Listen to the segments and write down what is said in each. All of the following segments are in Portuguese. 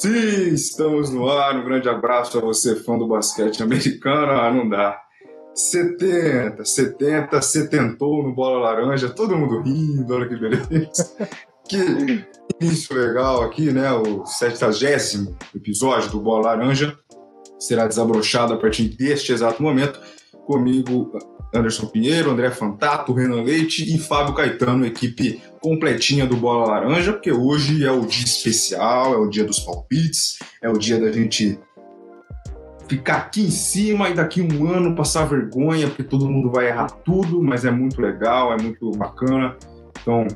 Sim, estamos no ar. Um grande abraço a você, fã do basquete americano. Ah, não dá. 70, 70, setentou no Bola Laranja, todo mundo rindo, olha que beleza. que início legal aqui, né? O 70 episódio do Bola Laranja será desabrochado a partir deste exato momento. Comigo, Anderson Pinheiro, André Fantato, Renan Leite e Fábio Caetano, equipe completinha do Bola Laranja, porque hoje é o dia especial, é o dia dos palpites, é o dia da gente ficar aqui em cima e daqui um ano passar vergonha, porque todo mundo vai errar tudo, mas é muito legal, é muito bacana. Então,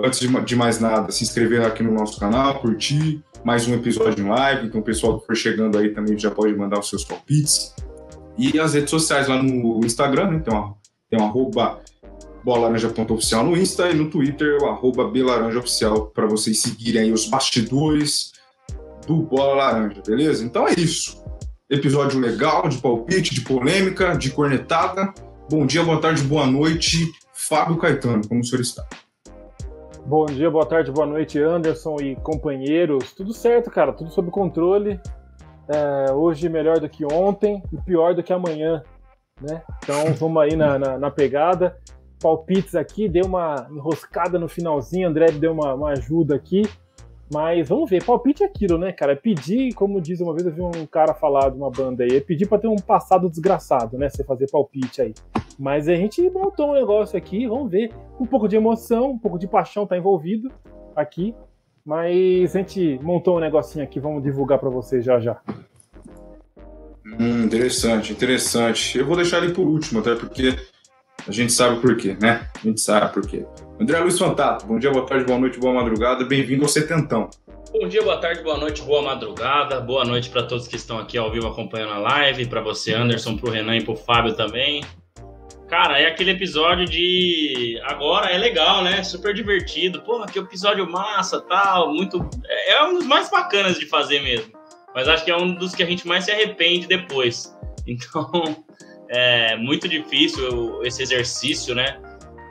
antes de mais nada, se inscrever aqui no nosso canal, curtir mais um episódio em live. Então, o pessoal que for chegando aí também já pode mandar os seus palpites. E as redes sociais lá no Instagram, né? Tem, uma, tem um arroba bolaranja.oficial no Insta e no Twitter, o arroba belaranjaoficial, para vocês seguirem aí os bastidores do Bola Laranja, beleza? Então é isso. Episódio legal, de palpite, de polêmica, de cornetada. Bom dia, boa tarde, boa noite. Fábio Caetano, como o senhor está? Bom dia, boa tarde, boa noite, Anderson e companheiros. Tudo certo, cara, tudo sob controle. É, hoje melhor do que ontem e pior do que amanhã, né? Então vamos aí na, na, na pegada. Palpites aqui, deu uma enroscada no finalzinho, André deu uma, uma ajuda aqui. Mas vamos ver, palpite é aquilo, né, cara? É pedir, como diz uma vez, eu vi um cara falar de uma banda aí, é pedir pra ter um passado desgraçado, né? Você fazer palpite aí. Mas a gente montou um negócio aqui, vamos ver. Um pouco de emoção, um pouco de paixão tá envolvido aqui. Mas a gente montou um negocinho aqui, vamos divulgar para vocês já já. Hum, interessante, interessante. Eu vou deixar ele por último, até porque a gente sabe por quê, né? A gente sabe por quê. André Luiz Fantato, bom dia, boa tarde, boa noite, boa madrugada, bem-vindo ao Setentão. Bom dia, boa tarde, boa noite, boa madrugada, boa noite para todos que estão aqui ao vivo acompanhando a live, para você, Anderson, para o Renan e para o Fábio também. Cara, é aquele episódio de. Agora é legal, né? Super divertido. Porra, que episódio massa, tal. Muito. É um dos mais bacanas de fazer mesmo. Mas acho que é um dos que a gente mais se arrepende depois. Então, é muito difícil esse exercício, né?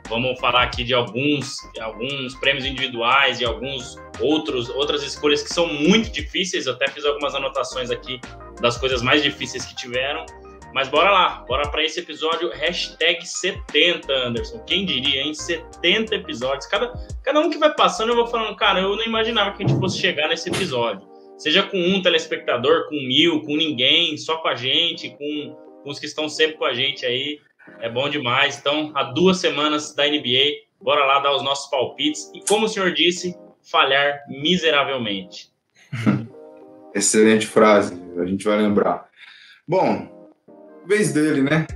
Vamos falar aqui de alguns, alguns prêmios individuais e alguns outros outras escolhas que são muito difíceis. Eu até fiz algumas anotações aqui das coisas mais difíceis que tiveram. Mas bora lá, bora para esse episódio hashtag 70, Anderson. Quem diria, em 70 episódios. Cada, cada um que vai passando, eu vou falando, cara, eu não imaginava que a gente fosse chegar nesse episódio. Seja com um telespectador, com mil, com ninguém, só com a gente, com, com os que estão sempre com a gente aí. É bom demais. Então, há duas semanas da NBA, bora lá dar os nossos palpites e, como o senhor disse, falhar miseravelmente. Excelente frase, a gente vai lembrar. Bom, vez dele, né?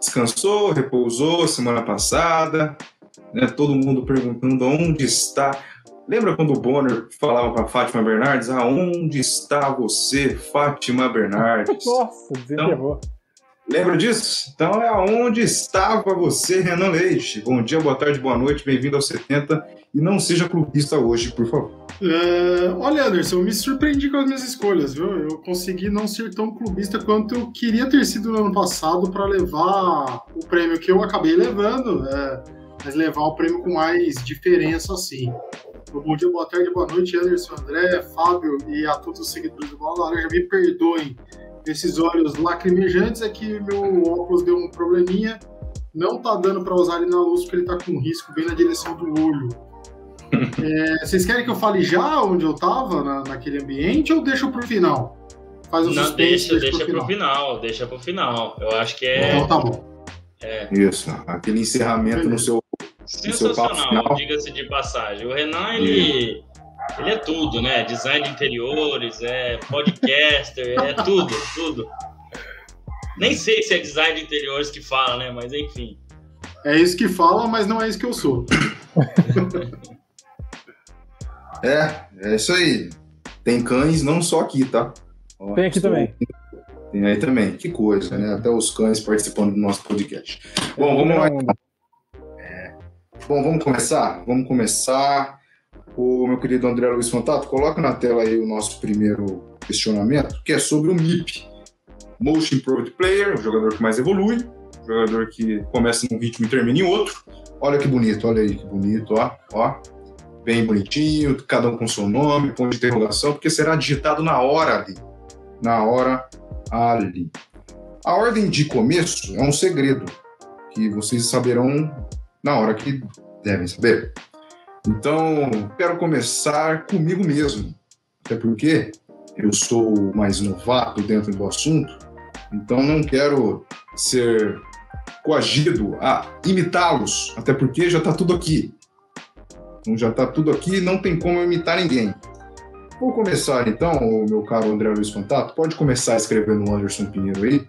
Descansou, repousou semana passada, né? Todo mundo perguntando onde está. Lembra quando o Bonner falava para Fátima Bernardes? Aonde está você, Fátima Bernardes? Nossa, desenterrou. Então, Lembra disso? Então é aonde estava você, Renan Leite. Bom dia, boa tarde, boa noite, bem-vindo aos 70 e não seja clubista hoje, por favor. É, olha, Anderson, eu me surpreendi com as minhas escolhas, viu? Eu consegui não ser tão clubista quanto eu queria ter sido no ano passado para levar o prêmio que eu acabei levando, é, mas levar o prêmio com mais diferença assim. Bom dia, boa tarde, boa noite, Anderson, André, Fábio e a todos os seguidores do Bola Laranja. Me perdoem esses olhos lacrimejantes é que meu óculos deu um probleminha. Não tá dando para usar ele na luz porque ele tá com risco bem na direção do olho. é, vocês querem que eu fale já onde eu tava na, naquele ambiente ou deixa pro final? Faz o Não, deixa, deixa, deixa pro, pro final. final. Deixa pro final. Eu acho que é. Então tá bom. É. Isso, aquele encerramento no seu. Sensacional, diga-se de passagem. O Renan, ele. Ele é tudo, né? Design de interiores, é podcaster, é tudo, tudo. Nem sei se é design de interiores que fala, né? Mas enfim. É isso que fala, mas não é isso que eu sou. é, é isso aí. Tem cães não só aqui, tá? Ó, Tem aqui também. Tem aí também. Que coisa, né? Até os cães participando do nosso podcast. Bom, vamos lá. É. Bom, vamos começar? Vamos começar o meu querido André Luiz Fantato, coloca na tela aí o nosso primeiro questionamento, que é sobre o MIP. Motion Improved Player, o jogador que mais evolui, o jogador que começa num ritmo e termina em outro. Olha que bonito, olha aí que bonito, ó, ó. bem bonitinho, cada um com seu nome, ponto de interrogação, porque será digitado na hora ali. Na hora ali. A ordem de começo é um segredo que vocês saberão na hora que devem saber. Então, quero começar comigo mesmo, até porque eu sou mais novato dentro do assunto, então não quero ser coagido a imitá-los, até porque já está tudo aqui. Então já está tudo aqui, não tem como imitar ninguém. Vou começar então, meu caro André Luiz Contato, pode começar escrevendo o Anderson Pinheiro aí,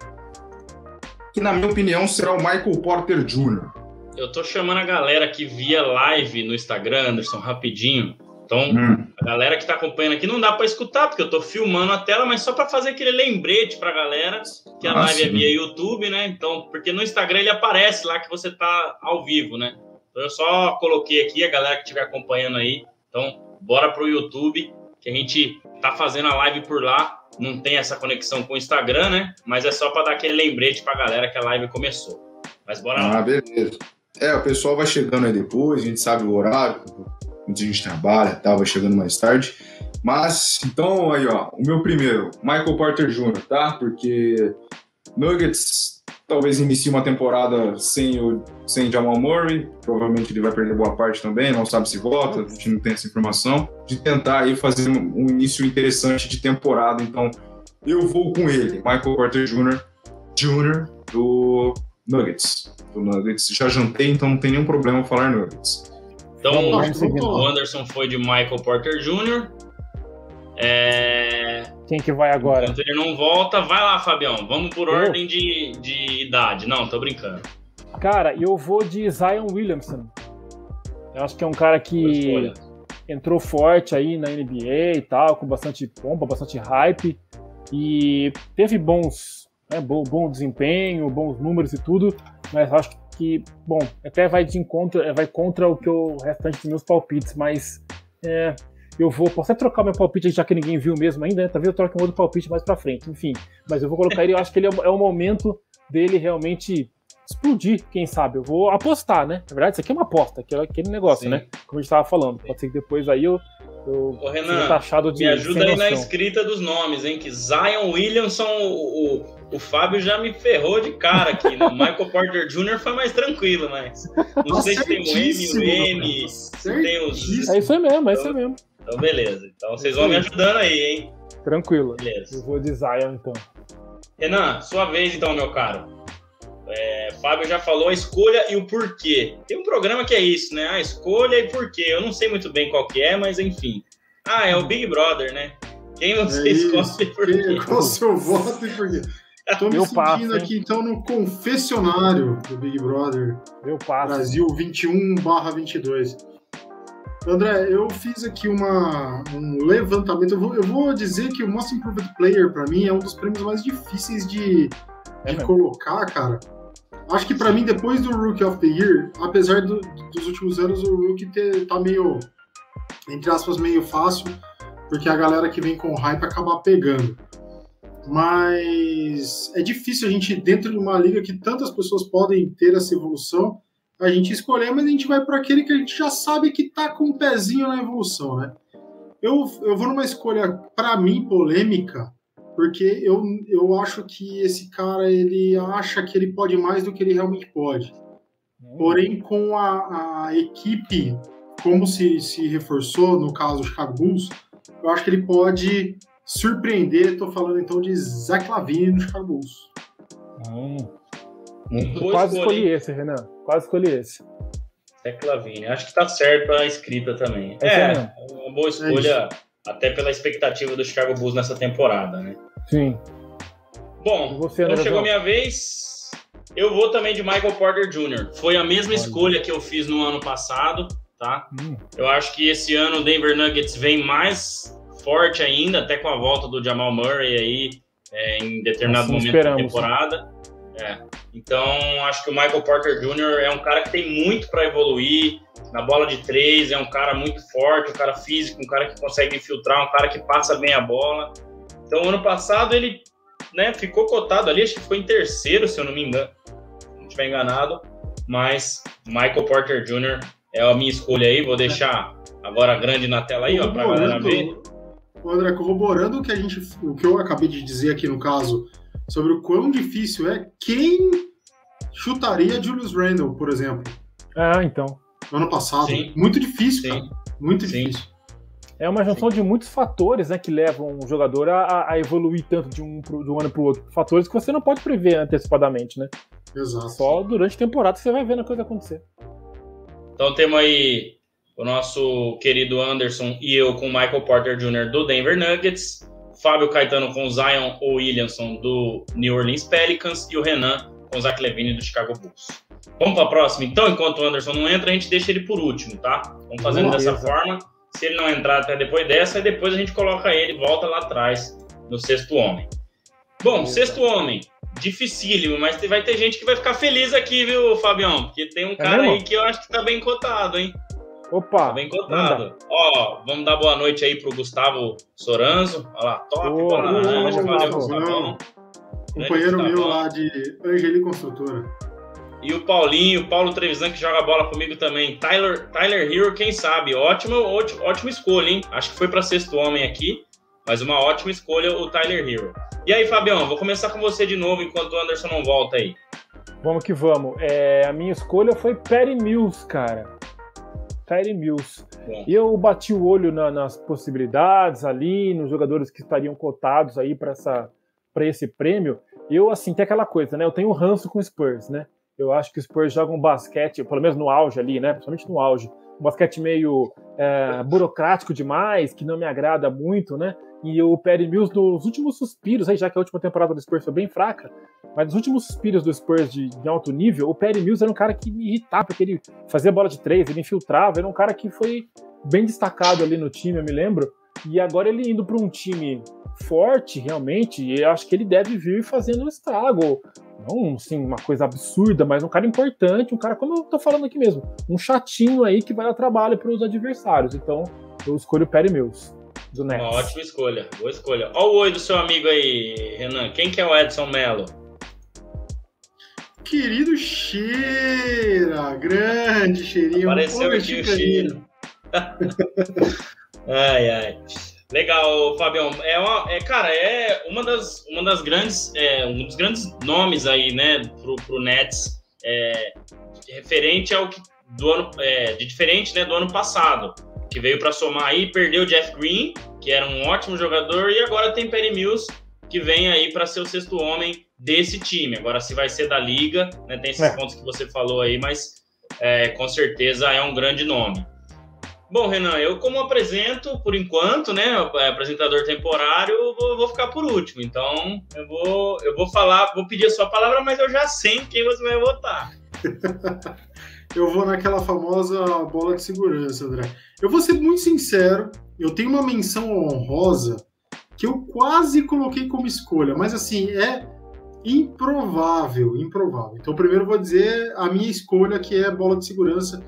que na minha opinião será o Michael Porter Jr. Eu tô chamando a galera aqui via live no Instagram, Anderson, rapidinho. Então, hum. a galera que tá acompanhando aqui não dá para escutar, porque eu tô filmando a tela, mas só para fazer aquele lembrete pra galera que a ah, live é via YouTube, né? Então, porque no Instagram ele aparece lá que você tá ao vivo, né? Então eu só coloquei aqui a galera que estiver acompanhando aí. Então, bora pro YouTube, que a gente tá fazendo a live por lá. Não tem essa conexão com o Instagram, né? Mas é só para dar aquele lembrete pra galera que a live começou. Mas bora ah, lá. Ah, beleza. É, o pessoal vai chegando aí depois, a gente sabe o horário, muita gente trabalha tal, vai chegando mais tarde. Mas, então, aí, ó, o meu primeiro, Michael Porter Jr., tá? Porque Nuggets talvez inicie uma temporada sem o sem Jamal Murray, provavelmente ele vai perder boa parte também, não sabe se volta, a gente não tem essa informação, de tentar aí fazer um início interessante de temporada, então eu vou com ele, Michael Porter Jr., Jr. do Nuggets. Do Nuggets. Já jantei, então não tem nenhum problema falar Nuggets. Então, o Anderson foi de Michael Porter Jr. É... Quem que vai agora? Enquanto ele não volta, vai lá, Fabião. Vamos por eu? ordem de, de idade. Não, tô brincando. Cara, eu vou de Zion Williamson. Eu acho que é um cara que entrou forte aí na NBA e tal, com bastante pompa, bastante hype. E teve bons, né, bom, bom desempenho, bons números e tudo, mas acho que, bom, até vai de encontro, vai contra o que o restante dos meus palpites, mas é, eu vou, posso até trocar meu palpite já que ninguém viu mesmo ainda, né? Talvez eu troque um outro palpite mais pra frente, enfim. Mas eu vou colocar ele, eu acho que ele é, é o momento dele realmente explodir, quem sabe. Eu vou apostar, né? Na verdade, isso aqui é uma aposta, aquele, aquele negócio, Sim. né? Como a gente tava falando. Pode ser que depois aí eu. eu Ô, Renan, me ajuda aí na escrita dos nomes, hein? Que Zion Williamson, o, o, o Fábio já me ferrou de cara aqui, né? Michael Porter Jr. foi mais tranquilo, mas. Não sei se tem o M, o M, tem os. É isso aí mesmo, é isso aí mesmo. Então, beleza. Então, vocês vão me ajudando aí, hein? Tranquilo. Beleza. Eu vou de Zion, então. Renan, sua vez, então, meu caro. É, Fábio já falou a escolha e o porquê. Tem um programa que é isso, né? A escolha e porquê. Eu não sei muito bem qual que é, mas enfim. Ah, é o Big Brother, né? Quem você é escolhe e por quê? Qual o seu voto e por quê? Tô me Meu sentindo passo, aqui, então, no confessionário do Big Brother. Meu passo. Brasil 21 22. André, eu fiz aqui uma, um levantamento. Eu vou, eu vou dizer que o Most Improved Player, para mim, é um dos prêmios mais difíceis de, é de colocar, cara. Acho que para mim, depois do Rookie of the Year, apesar do, dos últimos anos, o Rookie ter, tá meio, entre aspas, meio fácil, porque a galera que vem com hype acaba pegando. Mas é difícil a gente, dentro de uma liga que tantas pessoas podem ter essa evolução, a gente escolher, mas a gente vai para aquele que a gente já sabe que tá com um pezinho na evolução, né? Eu, eu vou numa escolha, para mim, polêmica, porque eu, eu acho que esse cara ele acha que ele pode mais do que ele realmente pode. Porém, com a, a equipe, como se, se reforçou, no caso do Chicago Bulls, eu acho que ele pode surpreender. Estou falando então de Zach Lavine no Chicago Bulls. Hum. Quase escolhi esse, Renan. Quase escolhi esse. Zach Lavine. Acho que tá certo a escrita também. É, é uma boa escolha, é até pela expectativa do Chicago Bulls nessa temporada, né? Sim. Bom, você, então chegou a minha vez. Eu vou também de Michael Porter Jr. Foi a mesma Olha. escolha que eu fiz no ano passado, tá? Hum. Eu acho que esse ano o Denver Nuggets vem mais forte ainda, até com a volta do Jamal Murray aí é, em determinado assim momento da temporada. É. Então, acho que o Michael Porter Jr. é um cara que tem muito para evoluir na bola de três, é um cara muito forte, um cara físico, um cara que consegue infiltrar, um cara que passa bem a bola. Então, ano passado ele né, ficou cotado ali, acho que ficou em terceiro, se eu não me engano, se não estiver enganado. Mas Michael Porter Jr. é a minha escolha aí. Vou deixar agora grande na tela aí, ó, pra galera ver. André, corroborando o que, a gente, o que eu acabei de dizer aqui no caso, sobre o quão difícil é, quem chutaria Julius Randle, por exemplo? Ah, então. No ano passado. Sim. Muito difícil, Sim. cara. Muito Sim. difícil. É uma junção Sim. de muitos fatores né, que levam um jogador a, a evoluir tanto de um, pro, de um ano para o outro. Fatores que você não pode prever antecipadamente, né? Exato. Só durante a temporada você vai vendo a coisa acontecer. Então temos aí o nosso querido Anderson e eu com o Michael Porter Jr. do Denver Nuggets, Fábio Caetano com o Zion Williamson do New Orleans Pelicans e o Renan com o Zach Levine do Chicago Bulls. Vamos para a próxima? Então, enquanto o Anderson não entra, a gente deixa ele por último, tá? Vamos fazendo Beleza. dessa forma. Se ele não entrar até depois dessa, depois a gente coloca ele, volta lá atrás, no sexto homem. Bom, sexto homem, dificílimo, mas vai ter gente que vai ficar feliz aqui, viu, Fabião? Porque tem um é cara mesmo? aí que eu acho que tá bem cotado, hein? Opa! Tá bem cotado. Ó, vamos dar boa noite aí pro Gustavo Soranzo. Olha lá, top, oh, boa noite, valeu, Gustavão. Companheiro meu lá de Angeli Construtora. E o Paulinho, o Paulo Trevisan, que joga bola comigo também. Tyler, Tyler Hero, quem sabe? Ótima, ótima, ótima escolha, hein? Acho que foi para sexto homem aqui, mas uma ótima escolha o Tyler Hero. E aí, Fabião, vou começar com você de novo enquanto o Anderson não volta aí. Vamos que vamos. É, a minha escolha foi Perry Mills, cara. Perry Mills. Bom. Eu bati o olho na, nas possibilidades ali, nos jogadores que estariam cotados aí para esse prêmio. Eu, assim, tem aquela coisa, né? Eu tenho ranço com o Spurs, né? Eu acho que o Spurs joga um basquete, pelo menos no auge ali, né? Principalmente no auge. Um basquete meio é, burocrático demais, que não me agrada muito, né? E o Perry Mills, nos últimos suspiros, aí, já que a última temporada do Spurs foi bem fraca, mas nos últimos suspiros do Spurs de, de alto nível, o Perry Mills era um cara que me irritava, porque ele fazia bola de três, ele infiltrava, era um cara que foi bem destacado ali no time, eu me lembro. E agora ele indo para um time forte, realmente, eu acho que ele deve vir fazendo um estrago. Não, assim, uma coisa absurda, mas um cara importante, um cara, como eu tô falando aqui mesmo, um chatinho aí que vai dar trabalho para os adversários. Então, eu escolho o Perry Mills, do Nets. Uma ótima escolha, boa escolha. Olha o oi do seu amigo aí, Renan. Quem que é o Edson Mello? Querido Cheira, grande cheirinho. Apareceu aqui o cheiro. ai, ai. Legal, Fabião. É, uma, é, cara, é uma das, uma das grandes, é, um dos grandes nomes aí, né, pro, pro Nets, é, referente ao que do ano, é, de diferente, né, do ano passado, que veio para somar aí, perdeu o Jeff Green, que era um ótimo jogador, e agora tem Perry Mills, que vem aí para ser o sexto homem desse time. Agora, se vai ser da liga, né, tem esses é. pontos que você falou aí, mas é, com certeza é um grande nome. Bom, Renan, eu como apresento por enquanto, né, apresentador temporário, vou, vou, ficar por último. Então, eu vou, eu vou falar, vou pedir a sua palavra, mas eu já sei quem você vai votar. eu vou naquela famosa bola de segurança, André. Eu vou ser muito sincero, eu tenho uma menção honrosa que eu quase coloquei como escolha, mas assim, é improvável, improvável. Então, primeiro vou dizer a minha escolha, que é bola de segurança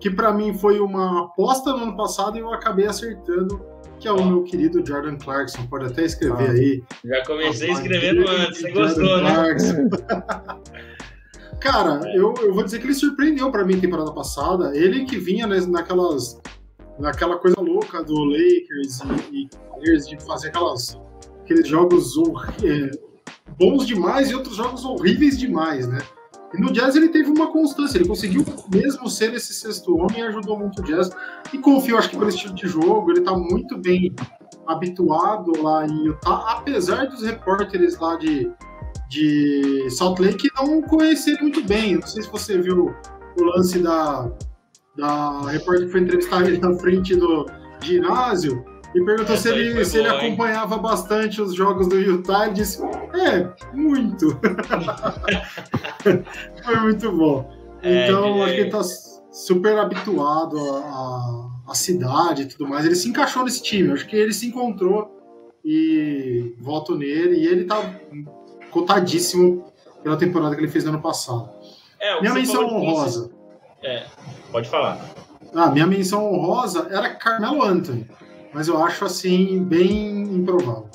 que para mim foi uma aposta no ano passado e eu acabei acertando, que é o meu querido Jordan Clarkson. Pode até escrever ah, aí. Já comecei escrevendo antes, você gostou, né? Cara, eu, eu vou dizer que ele surpreendeu para mim temporada passada. Ele que vinha naquelas naquela coisa louca do Lakers e, e de fazer aquelas aqueles jogos é, bons demais e outros jogos horríveis demais, né? E no jazz ele teve uma constância, ele conseguiu mesmo ser esse sexto homem e ajudou muito o jazz. E confio, acho que pelo estilo de jogo, ele está muito bem habituado lá em Utah, apesar dos repórteres lá de, de Salt Lake não conhecerem muito bem. Não sei se você viu o lance da, da repórter que foi entrevistar ele na frente do ginásio e perguntou se ele, se boa, ele acompanhava hein? bastante os jogos do Utah. Ele disse: É, muito. Foi muito bom. É, então, acho que ele tá super habituado à, cidade e tudo mais. Ele se encaixou nesse time. Acho que ele se encontrou e voto nele. E ele tá cotadíssimo pela temporada que ele fez no ano passado. É, minha menção honrosa. É, pode falar. Ah, minha menção honrosa era Carmelo Anthony mas eu acho assim bem improvável.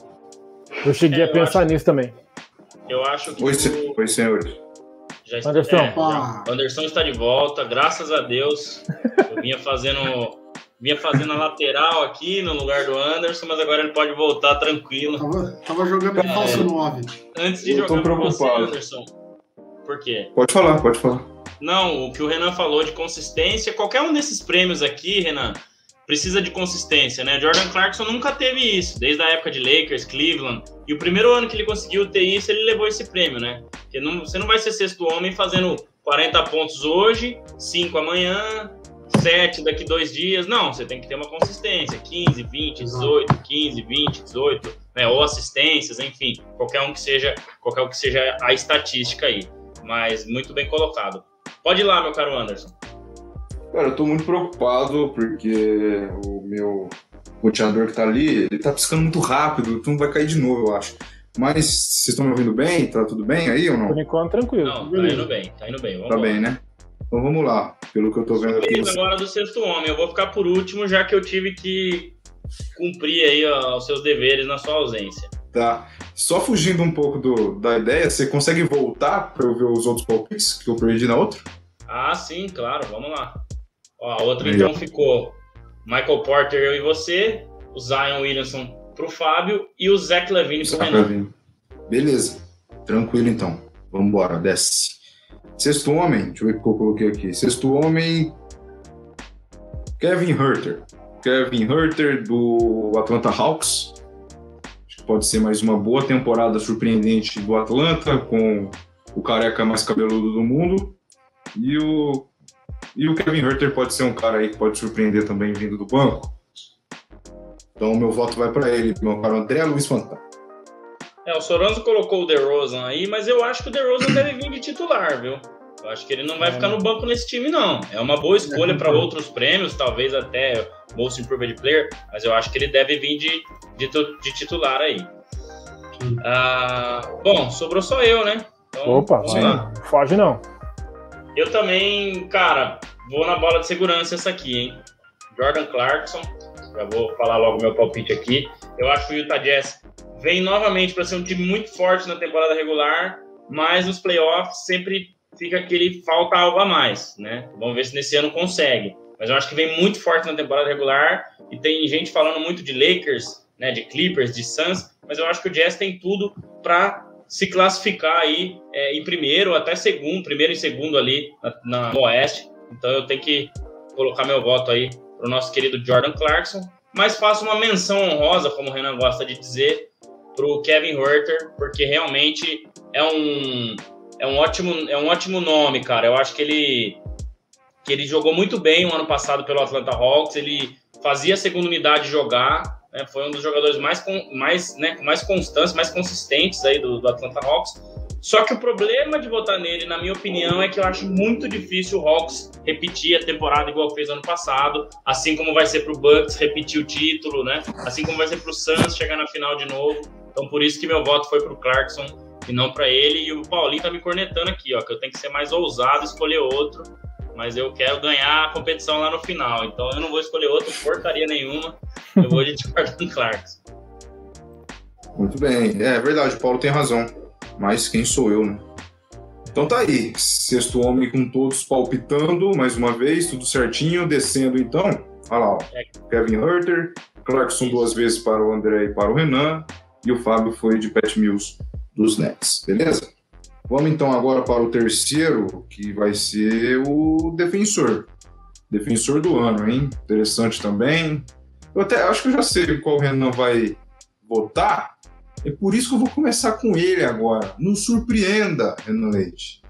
Eu cheguei é, a pensar acho... nisso também. Eu acho que. Oi, tu... Oi senhores. Já está... Anderson. É. Anderson está de volta, graças a Deus. Eu vinha fazendo vinha fazendo a lateral aqui no lugar do Anderson, mas agora ele pode voltar tranquilo. Tava, tava jogando de falso 9. Antes de Eu jogar pra você. Anderson. Por quê? Pode falar, pode falar. Não, o que o Renan falou de consistência, qualquer um desses prêmios aqui, Renan, precisa de consistência, né? Jordan Clarkson nunca teve isso, desde a época de Lakers, Cleveland. E o primeiro ano que ele conseguiu ter isso, ele levou esse prêmio, né? Porque não, você não vai ser sexto homem fazendo 40 pontos hoje, 5 amanhã, 7 daqui dois dias. Não, você tem que ter uma consistência. 15, 20, 18, 15, 20, 18, né? Ou assistências, enfim, qualquer um que seja, qualquer um que seja a estatística aí. Mas muito bem colocado. Pode ir lá, meu caro Anderson. Cara, eu tô muito preocupado porque o meu roteador que tá ali, ele tá piscando muito rápido, então vai cair de novo, eu acho. Mas vocês estão me ouvindo bem? Tá tudo bem aí ou Por não? enquanto, tranquilo. Não, tá indo bem, tá indo bem. Vamos Tá lá. bem, né? Então vamos lá. Pelo que eu tô vendo aqui. Agora do sexto homem. Eu vou ficar por último, já que eu tive que cumprir aí ó, os seus deveres na sua ausência. Tá. Só fugindo um pouco do- da ideia, você consegue voltar pra eu ver os outros palpites que eu perdi na outra? Ah, sim, claro, vamos lá. Ó, a outra Aí, então ó. ficou Michael Porter, eu e você, o Zion Williamson pro Fábio e o Zach Levine pro pra Renan. Beleza. Tranquilo então. Vambora, desce. Sexto homem, deixa eu ver o que eu coloquei aqui. Sexto homem. Kevin Herter. Kevin Herter do Atlanta Hawks. Acho que pode ser mais uma boa temporada surpreendente do Atlanta, com o careca mais cabeludo do mundo. E o, e o Kevin Herter pode ser um cara aí que pode surpreender também vindo do banco. Então meu voto vai para ele, meu caro André Luiz Fantano. É, o Soranzo colocou o DeRozan aí, mas eu acho que o DeRozan deve vir de titular, viu? Eu acho que ele não vai É. ficar no banco nesse time, não. É uma boa escolha para outros prêmios, talvez até Most Improved Player, mas eu acho que ele deve vir de, de, de titular aí. Ah, bom, sobrou só eu, né? Então, Opa, vai. lá. Foge não. Eu também, cara, vou na bola de segurança essa aqui, hein? Jordan Clarkson, já vou falar logo meu palpite aqui. Eu acho que o Utah Jazz vem novamente para ser um time muito forte na temporada regular, mas nos playoffs sempre fica aquele falta algo a mais, né? Vamos ver se nesse ano consegue. Mas eu acho que vem muito forte na temporada regular e tem gente falando muito de Lakers, né, de Clippers, de Suns, mas eu acho que o Jazz tem tudo para se classificar aí é, em primeiro, até segundo, primeiro e segundo ali na, na- Oeste. Então eu tenho que colocar meu voto aí pro nosso querido Jordan Clarkson. Mas faço uma menção honrosa, como o Renan gosta de dizer, pro Kevin Herter, porque realmente é um, é um, ótimo, é um ótimo nome, cara. Eu acho que ele, que ele jogou muito bem o ano passado pelo Atlanta Hawks. Ele fazia a segunda unidade jogar, né? foi um dos jogadores mais, mais, né, mais constância, mais consistentes aí do, do Atlanta Hawks. Só que o problema de votar nele, na minha opinião, é que eu acho muito difícil o Hawks repetir a temporada igual fez ano passado, assim como vai ser pro Bucks repetir o título, né? Assim como vai ser pro Suns chegar na final de novo. Então por isso que meu voto foi pro Clarkson e não para ele. E o Paulinho tá me cornetando aqui, ó, que eu tenho que ser mais ousado, escolher outro. Mas eu quero ganhar a competição lá no final. Então eu não vou escolher outro, porcaria nenhuma. Eu vou de Jordan Clarkson. Muito bem. É verdade, o Paulo tem razão. Mas quem sou eu, né? Então tá aí. Sexto homem com todos palpitando, mais uma vez, tudo certinho, descendo então. Olha lá, ó. Kevin Herter, Clarkson duas vezes para o André e para o Renan, e o Fábio foi de Pat Mills dos Nets, beleza? Vamos então agora para o terceiro, que vai ser o defensor. Defensor do ano, hein? Interessante também. Eu até acho que eu já sei qual o Renan vai votar. É por isso que eu vou começar com ele agora. Não surpreenda, Renan Leite.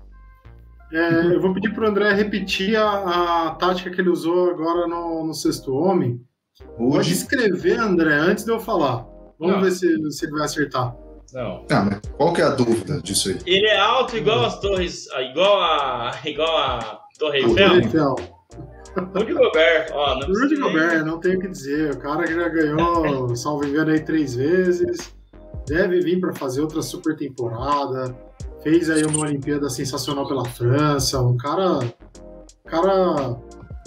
É, eu vou pedir pro André repetir a, a tática que ele usou agora no, no Sexto Homem. Pode Hoje. escrever, André, antes de eu falar. Vamos Não. ver se, se ele vai acertar. Não. Ah, mas qual que é a dúvida disso aí? Ele é alto igual as torres. ah, Igual a. igual a Torre O Eiffel. Então, Rudy Gobert, ó. Não Rudy nem- Gobert, não tenho o que dizer. O cara que já ganhou, salvo engano, aí três vezes. Deve vir para fazer outra super temporada. Fez aí uma Olimpíada sensacional pela França. Um cara. cara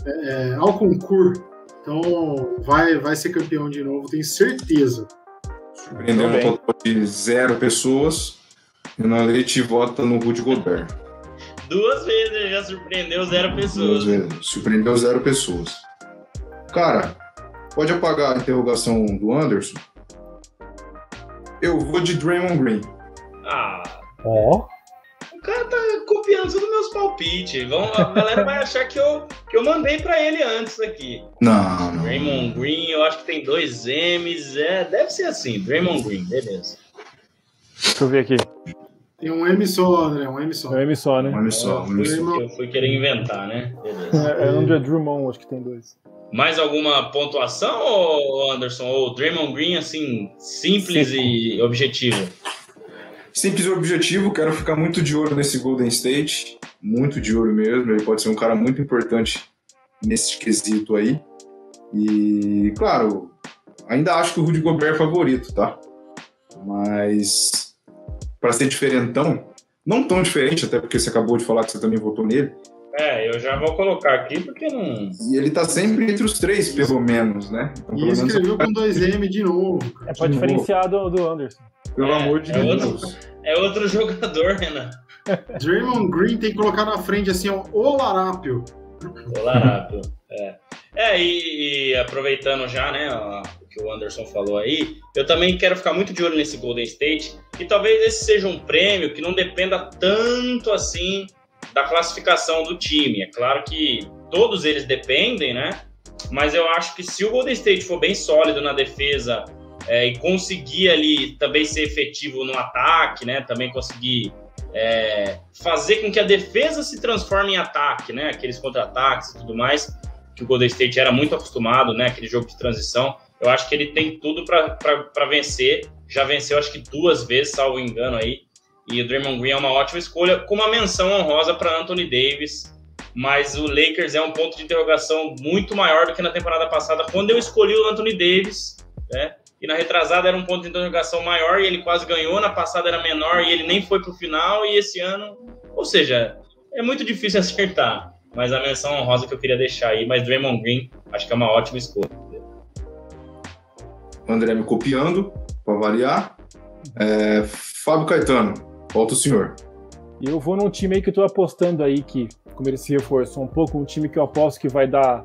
é, é, ao concurso. Então vai, vai ser campeão de novo, tenho certeza. Surpreendeu um total de zero pessoas. Renan Leite vota no Rudy Gobert. Duas vezes ele já surpreendeu zero Duas pessoas. vezes. Surpreendeu zero pessoas. Cara, pode apagar a interrogação do Anderson. Eu vou de Draymond Green. Ah, Ó. o cara tá copiando todos os meus palpites. Vão, a galera vai achar que eu, que eu mandei pra ele antes aqui. Não, não. Draymond Green, eu acho que tem dois M's. É, deve ser assim, Draymond Green, beleza. Deixa eu ver aqui. Tem um M só, André, um M só. É o M só, né? Olha só, olha só. Draymond- Eu fui querer inventar, né? Beleza. É, é o nome de Drummond, acho que tem dois. Mais alguma pontuação, ô, Anderson? Ou Draymond Green, assim, simples e objetivo? Simples e objetivo, quero ficar muito de olho nesse Golden State. Muito de olho mesmo. Ele pode ser um cara muito importante nesse quesito aí. E, claro, ainda acho que o Rudy Gobert é favorito, tá? Mas, para ser diferentão, não tão diferente, até porque você acabou de falar que você também votou nele. É, eu já vou colocar aqui porque não. E ele tá sempre entre os três, pelo menos, né? Então, E menos, escreveu com dois M de novo. É pra diferenciar do, do Anderson. pelo É, amor de é Deus. É outro jogador, Renan. Draymond Green tem que colocar na frente assim, ó, o Larápio. Olá, rápido. É, é e, e aproveitando já, né, ó, o que o Anderson falou aí, eu também quero ficar muito de olho nesse Golden State e talvez esse seja um prêmio que não dependa tanto assim da classificação do time. É claro que todos eles dependem, né? Mas eu acho que se o Golden State for bem sólido na defesa é, e conseguir ali também ser efetivo no ataque, né? Também conseguir é, fazer com que a defesa se transforme em ataque, né? Aqueles contra-ataques e tudo mais, que o Golden State era muito acostumado, né? Aquele jogo de transição. Eu acho que ele tem tudo para vencer. Já venceu, acho que duas vezes, salvo engano aí. E o Draymond Green é uma ótima escolha, com uma menção honrosa para Anthony Davis. Mas o Lakers é um ponto de interrogação muito maior do que na temporada passada, quando eu escolhi o Anthony Davis, né? E na retrasada era um ponto de interrogação maior e ele quase ganhou, na passada era menor e ele nem foi pro final, e esse ano. Ou seja, é muito difícil acertar. Mas a menção honrosa que eu queria deixar aí, mas Draymond Green acho que é uma ótima escolha. André me copiando, para variar. É, Fábio Caetano, volta o senhor. E eu vou num time aí que eu tô apostando aí, que, como ele se reforçou um pouco, um time que eu aposto que vai dar.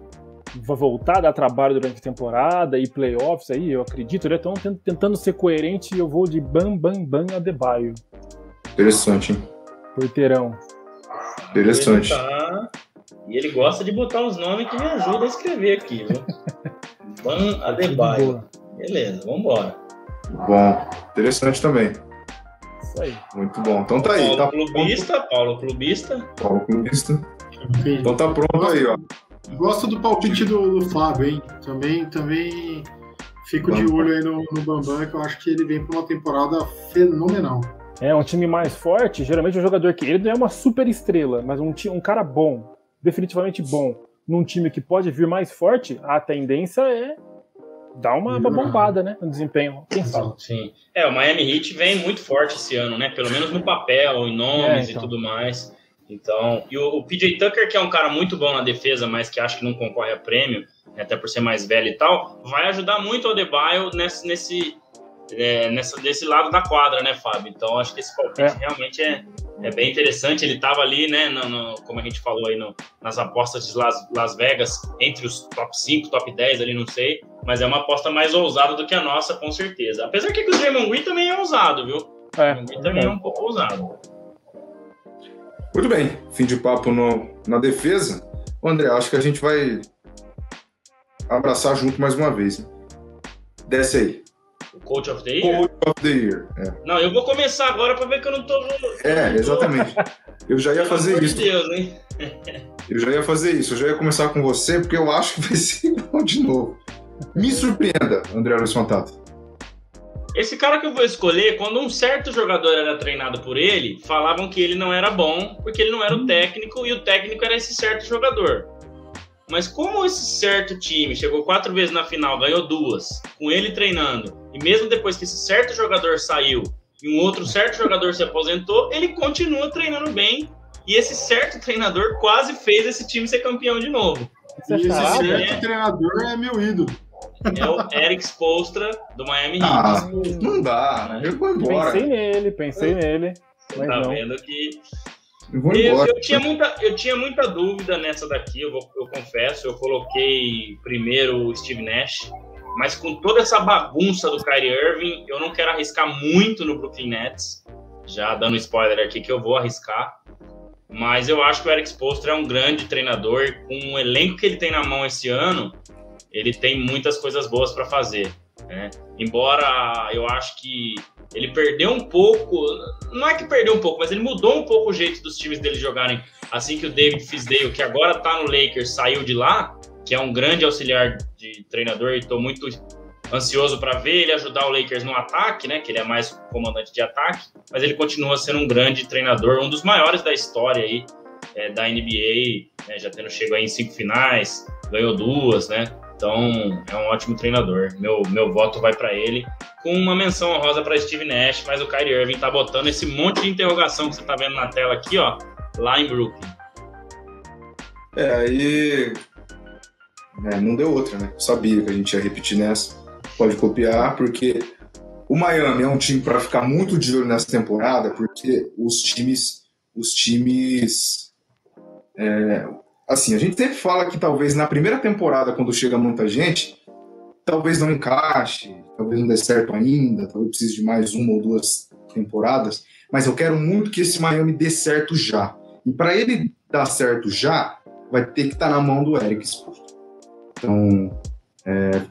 Vai voltar a dar trabalho durante a temporada e playoffs aí, eu acredito, né? Estão tentando ser coerente e eu vou de Bam Bam Bam Adebayo, Interessante, hein? porteirão. Interessante. Ele tá- E ele gosta de botar uns nomes que me ajudam a escrever aqui, viu? Van Adebayo. Beleza, vambora. Bom, interessante também. Isso aí. Muito bom. Então tá aí, Paulo tá Clubista, Paulo Clubista. pronto. Paulo Clubista. Então tá pronto aí, ó. Gosto do palpite do, do Fábio, hein? Também, também fico de Bambam. olho aí no, no Bambam, que eu acho que ele vem para uma temporada fenomenal. É um time mais forte, geralmente o jogador que ele não é uma super estrela, mas um, um cara bom, definitivamente bom, num time que pode vir mais forte, a tendência é dar uma, uma bombada, né, no desempenho. Quem sabe? Sim. É, o Miami Heat vem muito forte esse ano, né? Pelo menos no papel, em nomes É, e então. tudo mais. Então, e o, o PJ Tucker, que é um cara muito bom na defesa, mas que acho que não concorre a prêmio, né, até por ser mais velho e tal, vai ajudar muito o Adebayo nesse, nesse, é, nessa, desse lado da quadra, né, Fábio? Então, acho que esse palpite É. realmente é, é bem interessante. Ele estava ali, né, no, no- como a gente falou aí, no- nas apostas de Las, Las Vegas, entre os top 5, top 10 ali, não sei, mas é uma aposta mais ousada do que a nossa, com certeza. Apesar que o Draymond Green também é ousado, viu? O É, Green também é um pouco ousado. Muito bem. Fim de papo no, na defesa. Ô, André, acho que a gente vai abraçar junto mais uma vez. hein? Desce aí. Coach of the Year? Coach of the Year. É, Não, eu vou começar agora pra ver que eu não tô. É, exatamente. Eu já ia Pelo fazer isso. de Deus, hein? Eu já ia fazer isso. Eu já ia começar com você, porque eu acho que vai ser igual de novo. Me surpreenda, André Luiz Fantato. Esse cara que eu vou escolher, quando um certo jogador era treinado por ele, falavam que ele não era bom, porque ele não era o técnico, e o técnico era esse certo jogador. Mas como esse certo time chegou quatro vezes na final, ganhou duas, com ele treinando, e mesmo depois que esse certo jogador saiu e um outro certo jogador se aposentou, ele continua treinando bem, e esse certo treinador quase fez esse time ser campeão de novo. Isso é e esse certo treinador é meu ídolo. É o Eric Spoelstra do Miami Heat. Ah, não dá, né? Eu vou embora. Pensei nele, pensei nele, mas tá não. vendo que Eu, vou Eu, embora. eu tinha muita, eu tinha muita dúvida nessa daqui, eu, vou- eu confesso. Eu coloquei primeiro o Steve Nash, mas com toda essa bagunça do Kyrie Irving, eu não quero arriscar muito no Brooklyn Nets. Já dando spoiler aqui que eu vou arriscar. Mas eu acho que o Eric Spoelstra é um grande treinador. Com o elenco que ele tem na mão esse ano, ele tem muitas coisas boas para fazer. né? Embora eu acho que ele perdeu um pouco, não é que perdeu um pouco, mas ele mudou um pouco o jeito dos times dele jogarem. Assim que o David Fisdale, que agora tá no Lakers, saiu de lá, que é um grande auxiliar de treinador, e tô muito ansioso para ver ele ajudar o Lakers no ataque, né? Que ele é mais comandante de ataque, mas ele continua sendo um grande treinador, um dos maiores da história aí é, da NBA, né, já tendo chegado em cinco finais, ganhou duas, né? Então é um ótimo treinador. Meu, meu voto vai para ele, com uma menção honrosa para Steve Nash, mas o Kyrie Irving tá botando esse monte de interrogação que você tá vendo na tela aqui, ó, lá em Brooklyn. É, aí. É, não deu outra, né? Sabia que a gente ia repetir nessa. Pode copiar, porque o Miami é um time para ficar muito de olho nessa temporada, porque os times. Os times. é, assim, a gente sempre fala que talvez na primeira temporada, quando chega muita gente, talvez não encaixe, talvez não dê certo ainda, talvez precise de mais uma ou duas temporadas, mas eu quero muito que esse Miami dê certo já. E para ele dar certo já, vai ter que estar na mão do Eric. Então, é,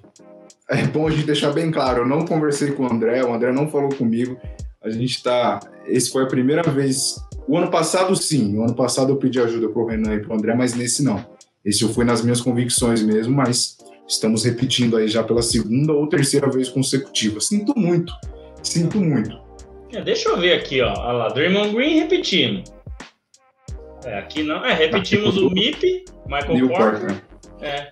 é bom a gente deixar bem claro, eu não conversei com o André, o André não falou comigo, a gente está... Esse foi a primeira vez... O ano passado, sim. O ano passado eu pedi ajuda pro Renan e pro André, mas nesse não. Esse eu fui nas minhas convicções mesmo, mas estamos repetindo aí já pela segunda ou terceira vez consecutiva. Sinto muito, sinto muito. É, deixa eu ver aqui, ó. Olha lá, Draymond Green repetindo. É, aqui não. É, repetimos o MIP, Michael Porter. Porter. É.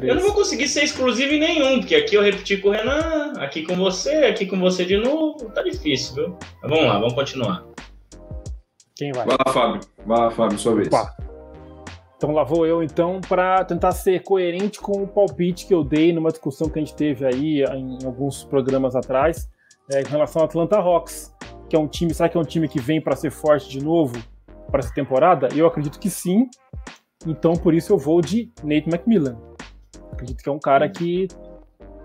né? Eu não vou conseguir ser exclusivo em nenhum, porque aqui eu repeti com o Renan, aqui com você, aqui com você de novo. Tá difícil, viu? Mas vamos lá, vamos continuar. Quem vai? Vai lá, Fábio. Vai lá, Fábio, sua vez. Opa. Então lá vou eu então para tentar ser coerente com o palpite que eu dei numa discussão que a gente teve aí em alguns programas atrás é, em relação ao Atlanta Hawks, que é um time, será que é um time que vem para ser forte de novo para essa temporada? Eu acredito que sim. Então por isso eu vou de Nate McMillan. Acredito que é um cara que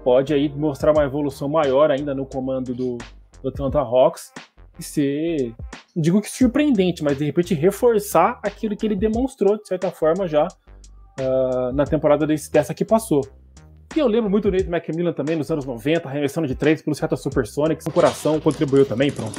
pode aí mostrar uma evolução maior ainda no comando do, do Atlanta Hawks e ser não digo que surpreendente, mas de repente reforçar aquilo que ele demonstrou, de certa forma, já uh, na temporada desse, dessa que passou. E eu lembro muito do Nate McMillan também, nos anos 90, arremessando de três pelo Seattle Supersonics, o coração contribuiu também, pronto.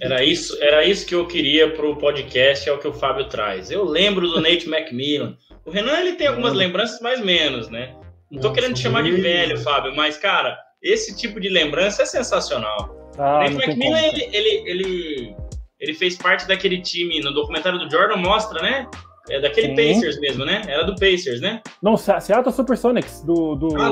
Era isso, era isso que eu queria pro podcast, é o que o Fábio traz. Eu lembro do Nate McMillan. O Renan ele tem algumas lembranças mais menos, né? Não tô Nossa, querendo te chamar de velho, Fábio, mas, cara, esse tipo de lembrança é sensacional. Ah, Nate não tem McMillan, ele, ele, ele, ele fez parte daquele time, no documentário do Jordan mostra, né? É daquele Sim. Pacers mesmo, né? Era do Pacers, né? Não, Se- Seattle Supersonics, do. do... Ah,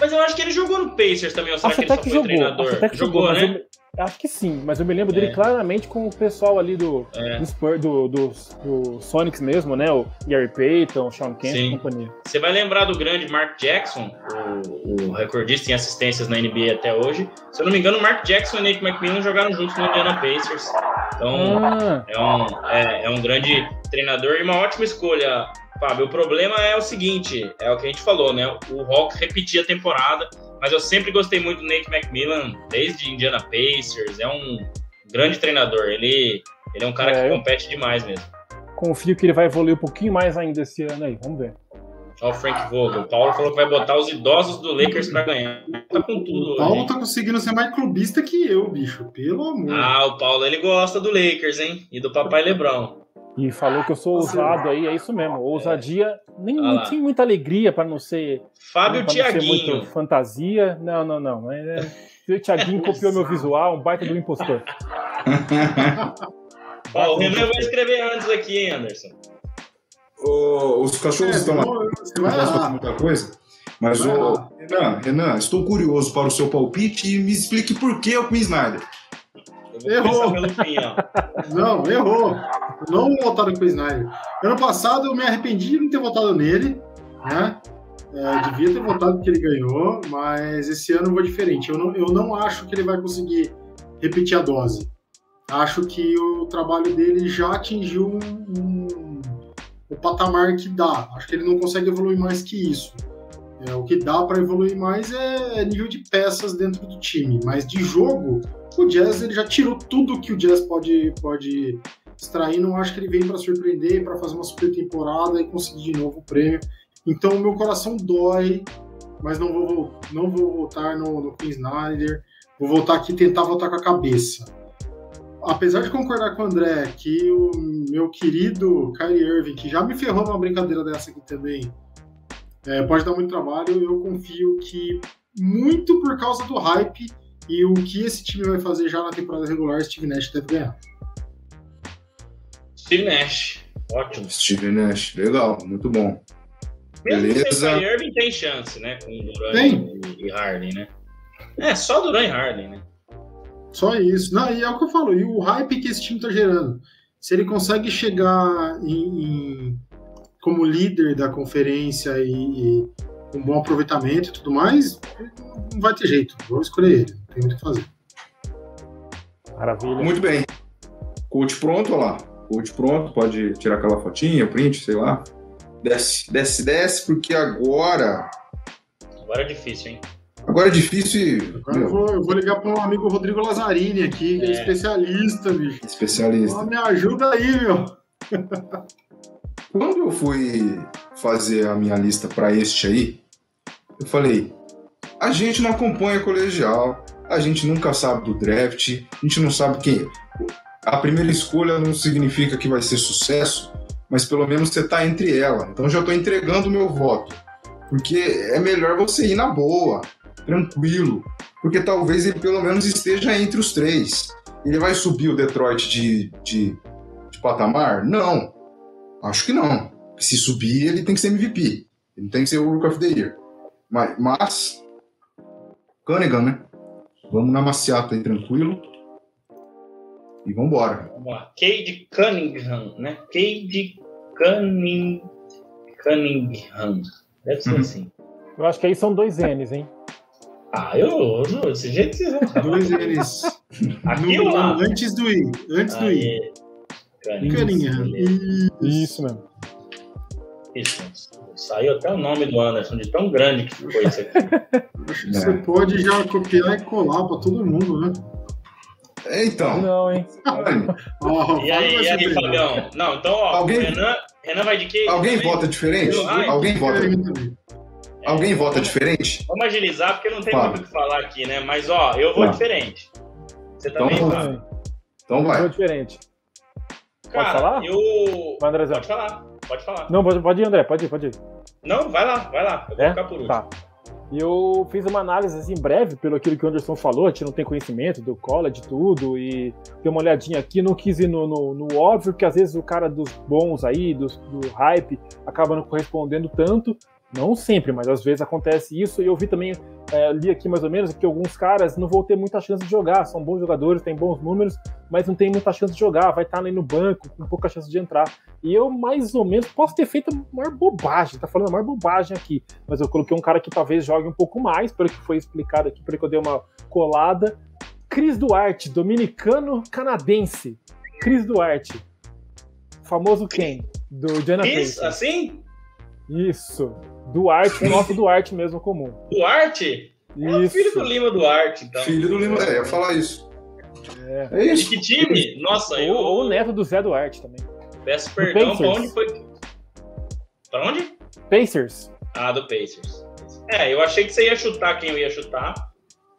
Mas eu acho que ele jogou no Pacers também, ou será acho que ele só que foi jogou. treinador? Acho até que jogou, jogou, né? Acho que sim, mas eu me lembro dele É. claramente com o pessoal ali do, É. do, Spur, do, do, do Sonics mesmo, né? O Gary Payton, o Sean e Sim. companhia. Você vai lembrar do grande Mark Jackson, o, o recordista em assistências na NBA até hoje. Se eu não me engano, Mark Jackson e Nate McMillan jogaram juntos no Indiana Pacers. Então, Ah, é, um, é, é um grande treinador e uma ótima escolha, Fábio. O problema é o seguinte, é o que a gente falou, né? O Hawks repetia a temporada, mas eu sempre gostei muito do Nate McMillan, desde Indiana Pacers. É um grande treinador. Ele, ele é um cara É, que compete demais mesmo. confio que ele vai evoluir um pouquinho mais ainda esse ano aí, vamos ver. Olha o Frank Vogel. O Paulo falou que vai botar os idosos do Lakers pra ganhar. Tá com tudo O Paulo hoje. tá conseguindo ser mais clubista que eu, bicho. Pelo amor. Ah, o Paulo ele gosta do Lakers, hein? E do Papai Lebrão. E falou que eu sou ousado aí, é isso mesmo. Ousadia, nem, Ah tinha muita alegria para não ser. Fábio Tiaguinho. fantasia. Não, não, não. é, o Thiaguinho copiou meu visual, um baita do impostor. Ó, o Renan vai escrever antes aqui, hein, Anderson? Ô, os cachorros É, estão lá. Não vai posso fazer lá. muita coisa. Mas, ô, lá. Renan, Renan, estou curioso para o seu palpite e me explique por que o Queen Snyder. Errou. fim, ó. Não, errou. Não votar no Chris Snyder. Ano passado eu me arrependi de não ter votado nele, né? É, devia ter votado porque ele ganhou, mas esse ano eu vou diferente. Eu não, eu não acho que ele vai conseguir repetir a dose. Acho que o trabalho dele já atingiu um, um, o patamar que dá. Acho que ele não consegue evoluir mais que isso. É, o que dá para evoluir mais é nível de peças dentro do time, mas de jogo, o Jazz ele já tirou tudo que o Jazz pode, pode extrair. Não acho que ele vem para surpreender, para fazer uma super temporada e conseguir de novo o prêmio. Então, meu coração dói, mas não vou, não vou voltar no, no Queen Snyder. Vou voltar aqui tentar voltar com a cabeça. Apesar de concordar com o André que o meu querido Kyrie Irving, que já me ferrou numa brincadeira dessa aqui também, é, pode dar muito trabalho, eu confio que muito por causa do hype e o que esse time vai fazer já na temporada regular, Steve Nash deve ganhar. Steve Nash, ótimo. Steve Nash, legal, muito bom. Mesmo Beleza. o Irving tem chance, né? Com o Durant Tem. e Harden, né? É, só Durant e Harden, né? Só isso. Não, e é o que eu falo, e o hype que esse time tá gerando. Se ele consegue chegar em, em- como líder da conferência e, e com bom aproveitamento e tudo mais, não vai ter jeito. Vou escolher ele, não tem muito o que fazer. Maravilha. Muito bem. Coach pronto, olha lá. Coach pronto, pode tirar aquela fotinha, print, sei lá. Desce, desce, desce, porque agora. Agora é difícil, hein? Agora é difícil e. Agora eu vou, eu vou ligar para um amigo Rodrigo Lazzarini aqui, que é, É. especialista, bicho. especialista. Ó, me ajuda aí, meu. Quando eu fui fazer a minha lista para este aí, eu falei: a gente não acompanha colegial, a gente nunca sabe do draft, a gente não sabe quem. A primeira escolha não significa que vai ser sucesso, mas pelo menos você tá entre ela. Então já estou entregando o meu voto. Porque é melhor você ir na boa, tranquilo. Porque talvez ele pelo menos esteja entre os três. Ele vai subir o Detroit de, de, de patamar? Não. Acho que não. Se subir, ele tem que ser MVP. Ele tem que ser o Rook of the Year. Mas, mas Cunningham, né? Vamos na maciata aí, tranquilo. E vambora. Vamos lá. Cade Cunningham, né? Cade Cunning... Cunningham. Deve ser Uhum. assim. Eu acho que aí são dois N's, hein? Ah, eu uso desse jeito vocês vão Dois eles. Aqui no- lá? Antes do I. Antes do I. Cunningham. Beleza. Isso mesmo. Isso. Saiu até o nome do Anderson, de tão grande que ficou isso aqui. Acho que você pode já copiar e colar para todo mundo, né? É, Então, Não, hein? Ó, E aí, e aí. Fabião? Não, então, ó, Alguém- Renan, Renan vai de quê? alguém Também? vota diferente? Ai, Alguém vota, Cunningham também. alguém vota diferente? Vamos agilizar, porque não tem Fala. muito o que falar aqui, né? Mas, ó, eu vou Tá. diferente. Você Então também vamos vai. Então vai. diferente. Cara, falar? eu... Vai, Andrezão. Pode falar, pode falar. Não, pode, pode ir, André, pode ir, pode ir. Não, vai lá, vai lá. Eu vou É? ficar por último. Tá. E eu fiz uma análise assim breve pelo aquilo que o Anderson falou, a gente não tem conhecimento do college, tudo, e dei uma olhadinha aqui, não quis ir no, no, no óbvio, porque às vezes o cara dos bons aí, dos, do hype, acaba não correspondendo tanto. Não sempre, mas às vezes acontece isso. E eu vi também, é, li aqui mais ou menos, que alguns caras não vão ter muita chance de jogar. São bons jogadores, têm bons números, mas não tem muita chance de jogar. Vai estar ali no banco, com pouca chance de entrar. E eu, mais ou menos, posso ter feito a maior bobagem, tá falando a maior bobagem aqui. Mas eu coloquei um cara que talvez jogue um pouco mais, pelo que foi explicado aqui, pelo que eu dei uma colada. Cris Duarte, dominicano-canadense. Cris Duarte. Famoso quem? Do Diana Isso, assim? Isso. Duarte, o nosso Duarte mesmo comum. Duarte? É o filho Isso. do Lima Duarte, então. Filho do Lima. É, ia falar isso. É. É isso. que time? Nossa, eu Ou, ou o neto do Zé Duarte também. peço perdão pra onde foi. Pra onde? Pacers. Ah, do Pacers. É, eu achei que você ia chutar quem eu ia chutar.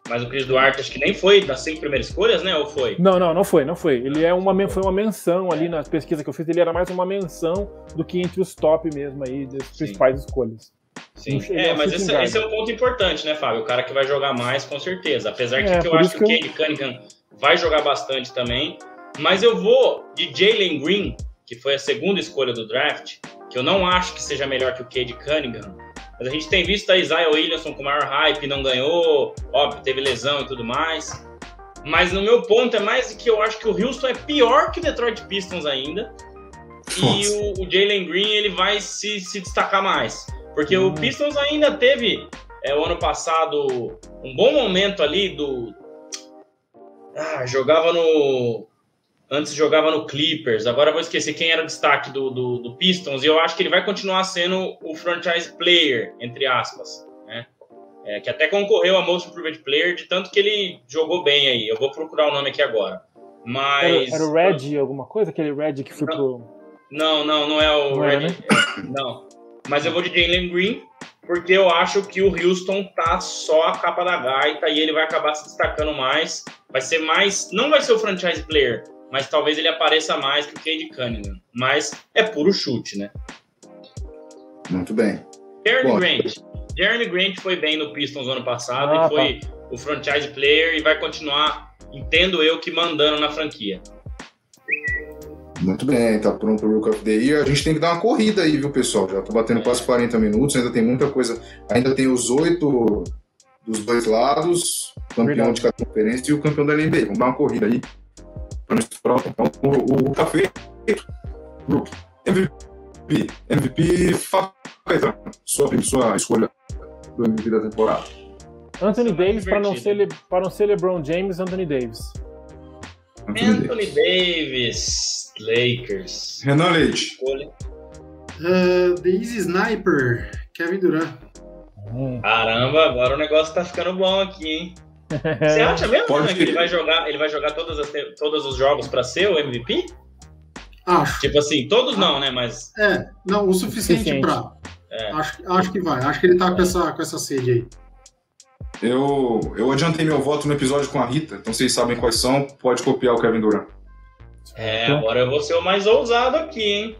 Mas o Chris Duarte acho que nem foi das cinco primeiras escolhas, né? Ou foi? Não, não, não foi, não foi. Ele é uma, foi uma menção ali na pesquisa que eu fiz, ele era mais uma menção do que entre os top mesmo aí, das Sim. principais escolhas. Sim. É mas esse, esse é um ponto importante, né, Fábio? O cara que vai jogar mais, com certeza. Apesar de É, que eu acho que o Cade Cunningham vai jogar bastante também. Mas eu vou de Jalen Green, que foi a segunda escolha do draft, que eu não acho que seja melhor que o Cade Cunningham. Mas a gente tem visto a Isaiah Williamson com maior hype, não ganhou, óbvio, teve lesão e tudo mais. Mas no meu ponto é mais que eu acho que o Houston é pior que o Detroit Pistons ainda. E Nossa. o, o Jalen Green ele vai se, se destacar mais. Porque Hum. o Pistons ainda teve é, o ano passado um bom momento ali do. Ah, jogava no. Antes jogava no Clippers, agora eu vou esquecer quem era o destaque do, do, do, Pistons, e eu acho que ele vai continuar sendo o franchise player, entre aspas, né? É, que até concorreu a Most Improved Player, de tanto que ele jogou bem aí. Eu vou procurar o nome aqui agora. Mas. Era, era o Red, alguma coisa? Aquele Red que foi não, pro. Não, não, não é o não Red. É, né? Não. Mas eu vou de Jalen Green, porque eu acho que o Houston tá só a capa da gaita e ele vai acabar se destacando mais. Vai ser mais. Não vai ser o franchise player, mas talvez ele apareça mais que o Cade Cunningham. Mas é puro chute, né? Muito bem. Jeremy Bom. Grant. Jeremy Grant foi bem no Pistons ano passado ah, e foi tá. o franchise player e vai continuar, entendo eu, que mandando na franquia. Muito bem, tá pronto o Rook of the Year. A gente tem que dar uma corrida aí, viu, pessoal? Já tô batendo quase 40 minutos, ainda tem muita coisa. Ainda tem os oito dos dois lados, campeão Verdade. de cada conferência e o campeão da NBA. Vamos dar uma corrida aí. Então, o, o café. Rook. MVP. MVP Caetano. Sua, sua escolha do MVP da temporada. Anthony Davis, para não, ser para não ser LeBron James, Anthony Davis. Anthony, Anthony Davis. Davis. Lakers. Renan Leite. Uh, The Easy Sniper, Kevin Durant. Hum. Caramba, agora o negócio tá ficando bom aqui, hein? Você acha mesmo né, que ele vai jogar, ele vai jogar todas as, todos os jogos para ser o MVP? Acho. Tipo assim, todos não, né? Mas. É, não, o suficiente, para. É. Acho, acho que vai. Acho que ele tá com essa, com essa sede aí. Eu, eu adiantei meu voto no episódio com a Rita, então vocês sabem quais são. Pode copiar o Kevin Durant. É, agora eu vou ser o mais ousado aqui, hein?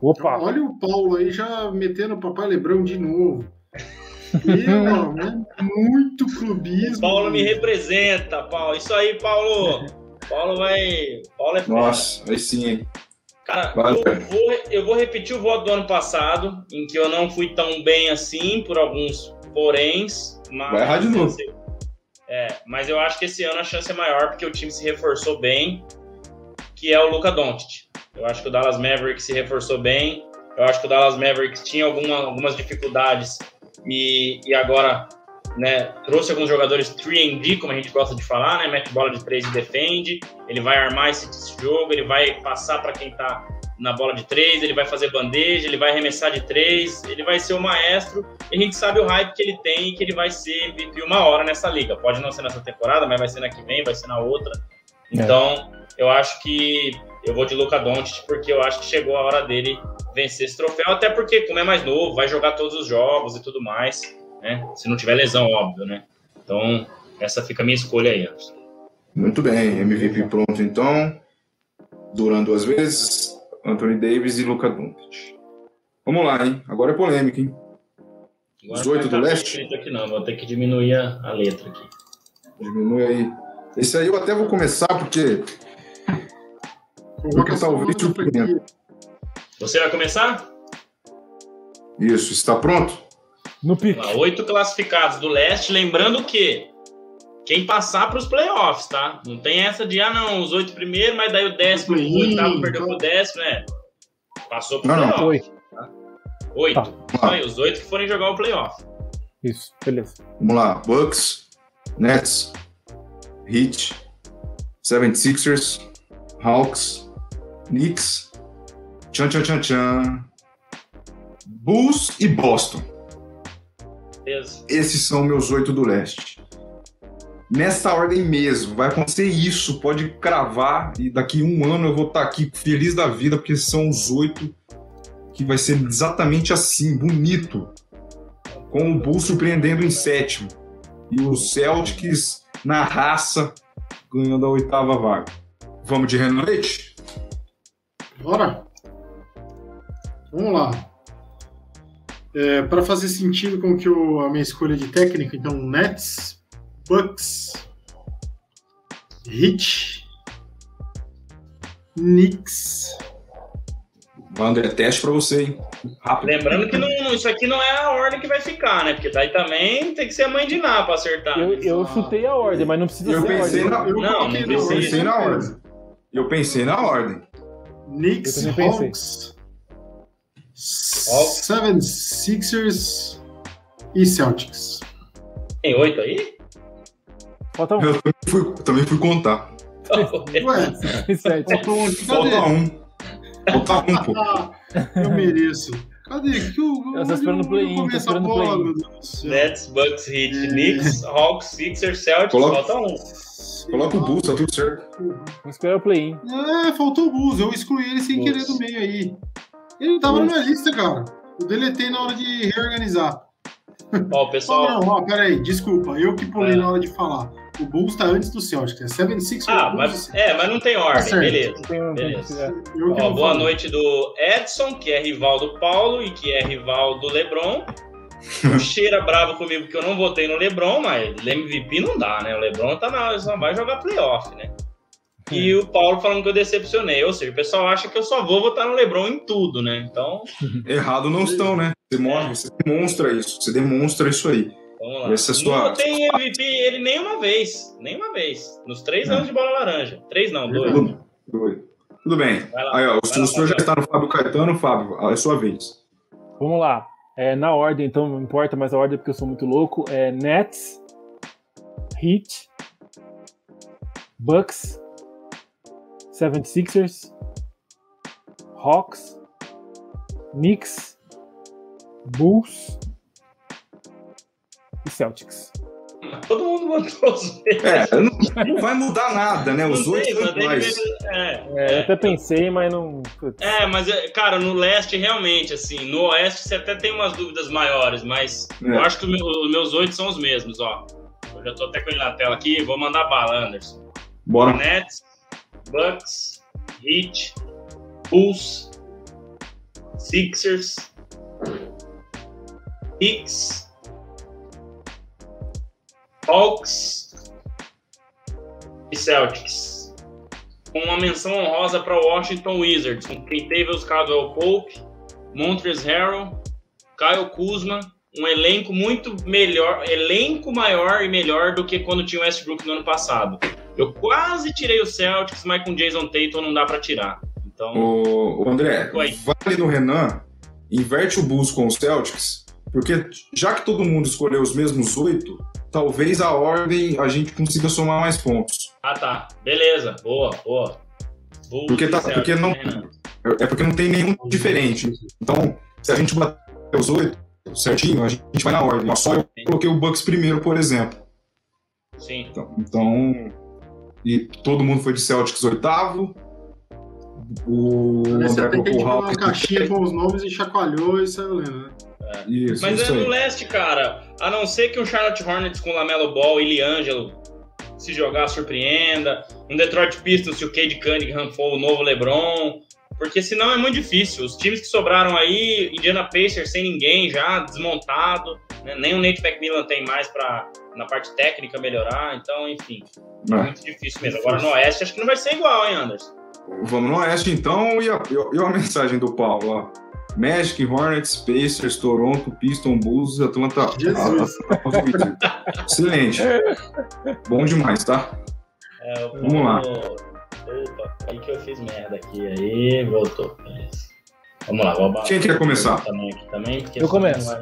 Opa! Olha o Paulo aí já metendo o Papai Lebrão de novo. Né? Muito clubismo. Paulo me representa, Paulo. Isso aí, Paulo. Paulo vai. Paulo é Nossa, aí sim, hein? Cara, eu vou, eu vou repetir o voto do ano passado, em que eu não fui tão bem assim, por alguns poréns. Mas, vai errar de novo. É, mas eu acho que esse ano a chance é maior, porque o time se reforçou bem que é o Luca Doncic. Eu acho que o Dallas Mavericks se reforçou bem. Eu acho que o Dallas Mavericks tinha alguma, algumas dificuldades e, e agora né, trouxe alguns jogadores 3D, como a gente gosta de falar, né, mete bola de 3 e defende. Ele vai armar esse, esse jogo, ele vai passar para quem está na bola de 3, ele vai fazer bandeja, ele vai arremessar de 3, ele vai ser o maestro. E a gente sabe o hype que ele tem e que ele vai ser MVP uma hora nessa liga. Pode não ser nessa temporada, mas vai ser na que vem, vai ser na outra. É. Então, é eu acho que eu vou de Luca Doncic porque eu acho que chegou a hora dele vencer esse troféu, até porque como é mais novo, vai jogar todos os jogos e tudo mais, né? Se não tiver lesão, óbvio, né? Então, essa fica a minha escolha aí, Anderson. Muito bem, MVP pronto então. Durando duas vezes, Anthony Davis e Luca Doncic. Vamos lá, hein? Agora é polêmica, hein? Os oito do leste? Aqui não, vou ter que diminuir a letra aqui. Diminui aí. Esse aí eu até vou começar porque porque talvez surpreenda. Você vai começar? Isso, está pronto? No pique. Oito classificados do leste, lembrando que quem passar para os playoffs, tá? Não tem essa de, ah, não, os oito primeiros, mas daí o décimo, o oitavo perdeu pro décimo, né? Passou pro não, playoff. Oito. Tá? Oito. Tá. os oito que forem jogar o playoff. Isso, beleza. Vamos lá. Bucks, Nets, Heat, 76ers, Hawks, Knicks, tchan tchan tchan tchan, Bulls e Boston. Isso. Esses são meus oito do leste. Nessa ordem mesmo, vai acontecer isso, pode cravar e daqui um ano eu vou estar aqui feliz da vida porque são os oito que vai ser exatamente assim, bonito, com o Bulls surpreendendo em sétimo e os Celtics na raça ganhando a oitava vaga. Vamos de Renan Leite? Bora? Vamos lá. É, para fazer sentido com que eu, a minha escolha de técnico, então Nets, Bucks, Heat, Knicks. André, teste para você, hein? Rápido. Lembrando que não, isso aqui não é a ordem que vai ficar, né? Porque daí também tem que ser a mãe de Ná para acertar. Eu, eu chutei a ordem, mas não precisa eu ser pensei a ordem. Na, eu não, não eu pensei na ordem. Eu pensei na ordem. Knicks, Hawks, Seven Sixers e Celtics. Tem oito aí? Falta um. Eu também fui, também fui contar. Ué, faltou um? Falta um. Falta um, pô. Eu mereço. Cadê? Que eu, Eu tô esperando o play-in, tô esperando o bola, play-in. Nets, Bucks, Heat, É. Knicks, Hawks, Sixers, Celtics, Coloca- falta um. Coloca o Bulls, tá tudo certo. Vamos esperar o play-in. É, faltou o Bulls. Eu excluí ele sem Bulls. querer do meio aí. Ele tava na minha lista, cara. Eu deletei na hora de reorganizar. Ó, o Só pessoal. não, ó, peraí, desculpa. Eu que pulei É. na hora de falar. O Bulls tá antes do Celtics. É 76 Ah, Bulls, mas, é, mas não tem ordem, certo. beleza. Não tem Beleza. Ó, boa noite do Edson, que é rival do Paulo e que é rival do Lebron. O Cheira bravo comigo que eu não votei no Lebron, mas MVP não dá, né? O Lebron tá na, só vai jogar playoff, né? E o Paulo falando que eu decepcionei. Ou seja, o pessoal acha que eu só vou votar no Lebron em tudo, né? Então, Errado não estão, né? Você, mostra, você demonstra isso. Você demonstra isso aí. vamos lá. Essa é sua- Não tem MVP ele nenhuma vez. Nenhuma vez. Nos três Não. anos de bola laranja. Três não, dois. Tudo, tudo- tudo bem. Lá. Aí, ó, o, lá, o senhor já está no Fábio Caetano. Fábio, é sua vez. Vamos lá. É, na ordem, então não importa mais a ordem porque eu sou muito louco. É Nets, Heat, Bucks, 76ers, Hawks, Knicks, Bulls e Celtics. Todo mundo votou os mesmos. É, não, não vai mudar nada, né? Os oito são iguais. É, É, eu até pensei, mas não. putz. É, mas, é, cara, no leste, realmente, assim, no oeste você até tem umas dúvidas maiores, mas É. eu acho que meu- os meus oito são os mesmos, ó. Eu já tô até com ele na tela aqui, vou mandar bala, Anderson. Bora. Nets, Bucks, Heat, Bulls, Sixers, Knicks, Hawks e Celtics. Com uma menção honrosa para o Washington Wizards, com quem teve os Caldwell Pope, Montrezl Harrell, Kyle Kuzma, um elenco muito melhor, elenco maior e melhor do que quando tinha o Westbrook no ano passado. Eu quase tirei o Celtics, mas com Jason Tatum não dá pra tirar. Então, O, o André, vale no Renan, inverte o Bulls com os Celtics, porque já que todo mundo escolheu os mesmos oito, talvez a ordem a gente consiga somar mais pontos. ah tá, beleza, boa, boa. Bulls Porque tá- porque não- né? É porque não tem nenhum diferente. Então, se a gente bater os oito certinho, a gente vai na ordem. Só eu coloquei o Bucks primeiro, por exemplo. Sim. Então, então- e todo mundo foi de Celtics oitavo. O André colocou o pegou uma Hawks. caixinha com os nomes e chacoalhou e saiu lendo, né? Isso, Mas é isso no aí. leste, cara. A não ser que um Charlotte Hornets com Lamelo Ball e Liangelo se jogar surpreenda. Um Detroit Pistons se o Cade Cunningham for o novo LeBron. Porque senão é muito difícil. Os times que sobraram aí, Indiana Pacers sem ninguém já, desmontado. né? Nem o Nate McMillan tem mais pra, na parte técnica melhorar. Então, enfim, é É. muito difícil mesmo. Agora no Oeste acho que não vai ser igual, hein, Anderson? Vamos no Oeste então, e a, e a mensagem do Paulo, ó. Magic, Hornets, Pacers, Toronto, Piston, Bulls, Atlanta. Jesus. Atlanta. Excelente. Bom demais, tá? É, Vamos lá. Opa, aí que eu fiz merda aqui. Aí, voltou. Vamos lá, vou abaixar. Quem quer começar? Também aqui também, Eu começo. vai-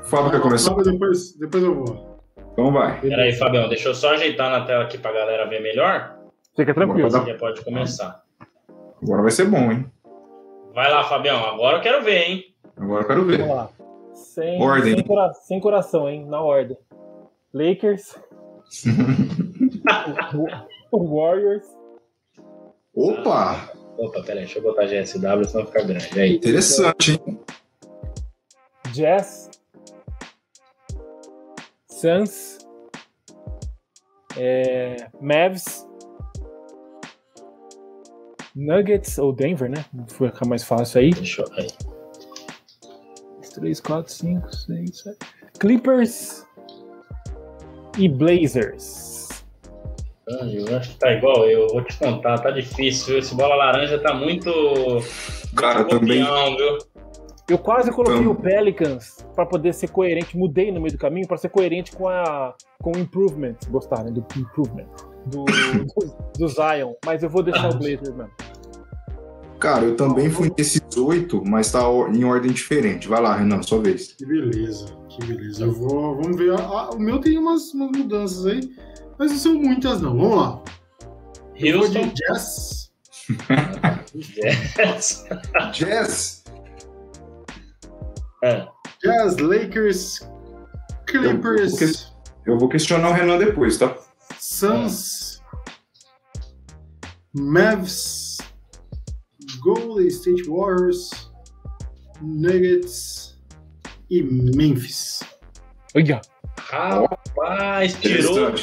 O Fábio quer começar? Fábio, Depois, depois eu vou. Então vai. Pera aí, Fabião, deixa eu só ajeitar na tela aqui pra galera ver melhor. Fica tranquilo. Você já pode começar. Agora vai ser bom, hein? Vai lá, Fabião, agora eu quero ver, hein? Agora eu quero ver. Vamos lá. Sem, Ordem. Sem, cora- sem coração, hein? Na ordem. Lakers. Warriors. Opa! Opa, pera aí, deixa eu botar GSW, senão fica grande. Aí. Interessante, hein? Jazz. Suns. É, Mavs. Nuggets ou Denver, né? Foi ficar mais fácil aí. Deixa eu. Aí. 3, 4, 5, 6, 7. Clippers e Blazers. Ah, Eu acho que tá igual eu, vou te contar, tá difícil. viu? Esse bola laranja tá muito. Cara, também. copião, viu? Eu quase coloquei Então- o Pelicans para poder ser coerente, mudei no meio do caminho para ser coerente com a com o improvement, gostar, né, do improvement do, do, do Zion, mas eu vou deixar o Blazers mesmo. Cara, eu também fui nesses oito, mas tá em ordem diferente. Vai lá, Renan, sua vez. Que beleza, que beleza. Eu vou, vamos ver. Ah, o meu tem umas, umas mudanças aí, mas não são muitas não. Vamos lá. Eu vou Houston. de Jazz. Jazz. Jazz. É. Jazz, Lakers, Clippers, Eu vou questionar o Renan depois, tá? Suns, Mavs, Golden State Warriors, Nuggets e Memphis. Olha, Rapaz, tirou,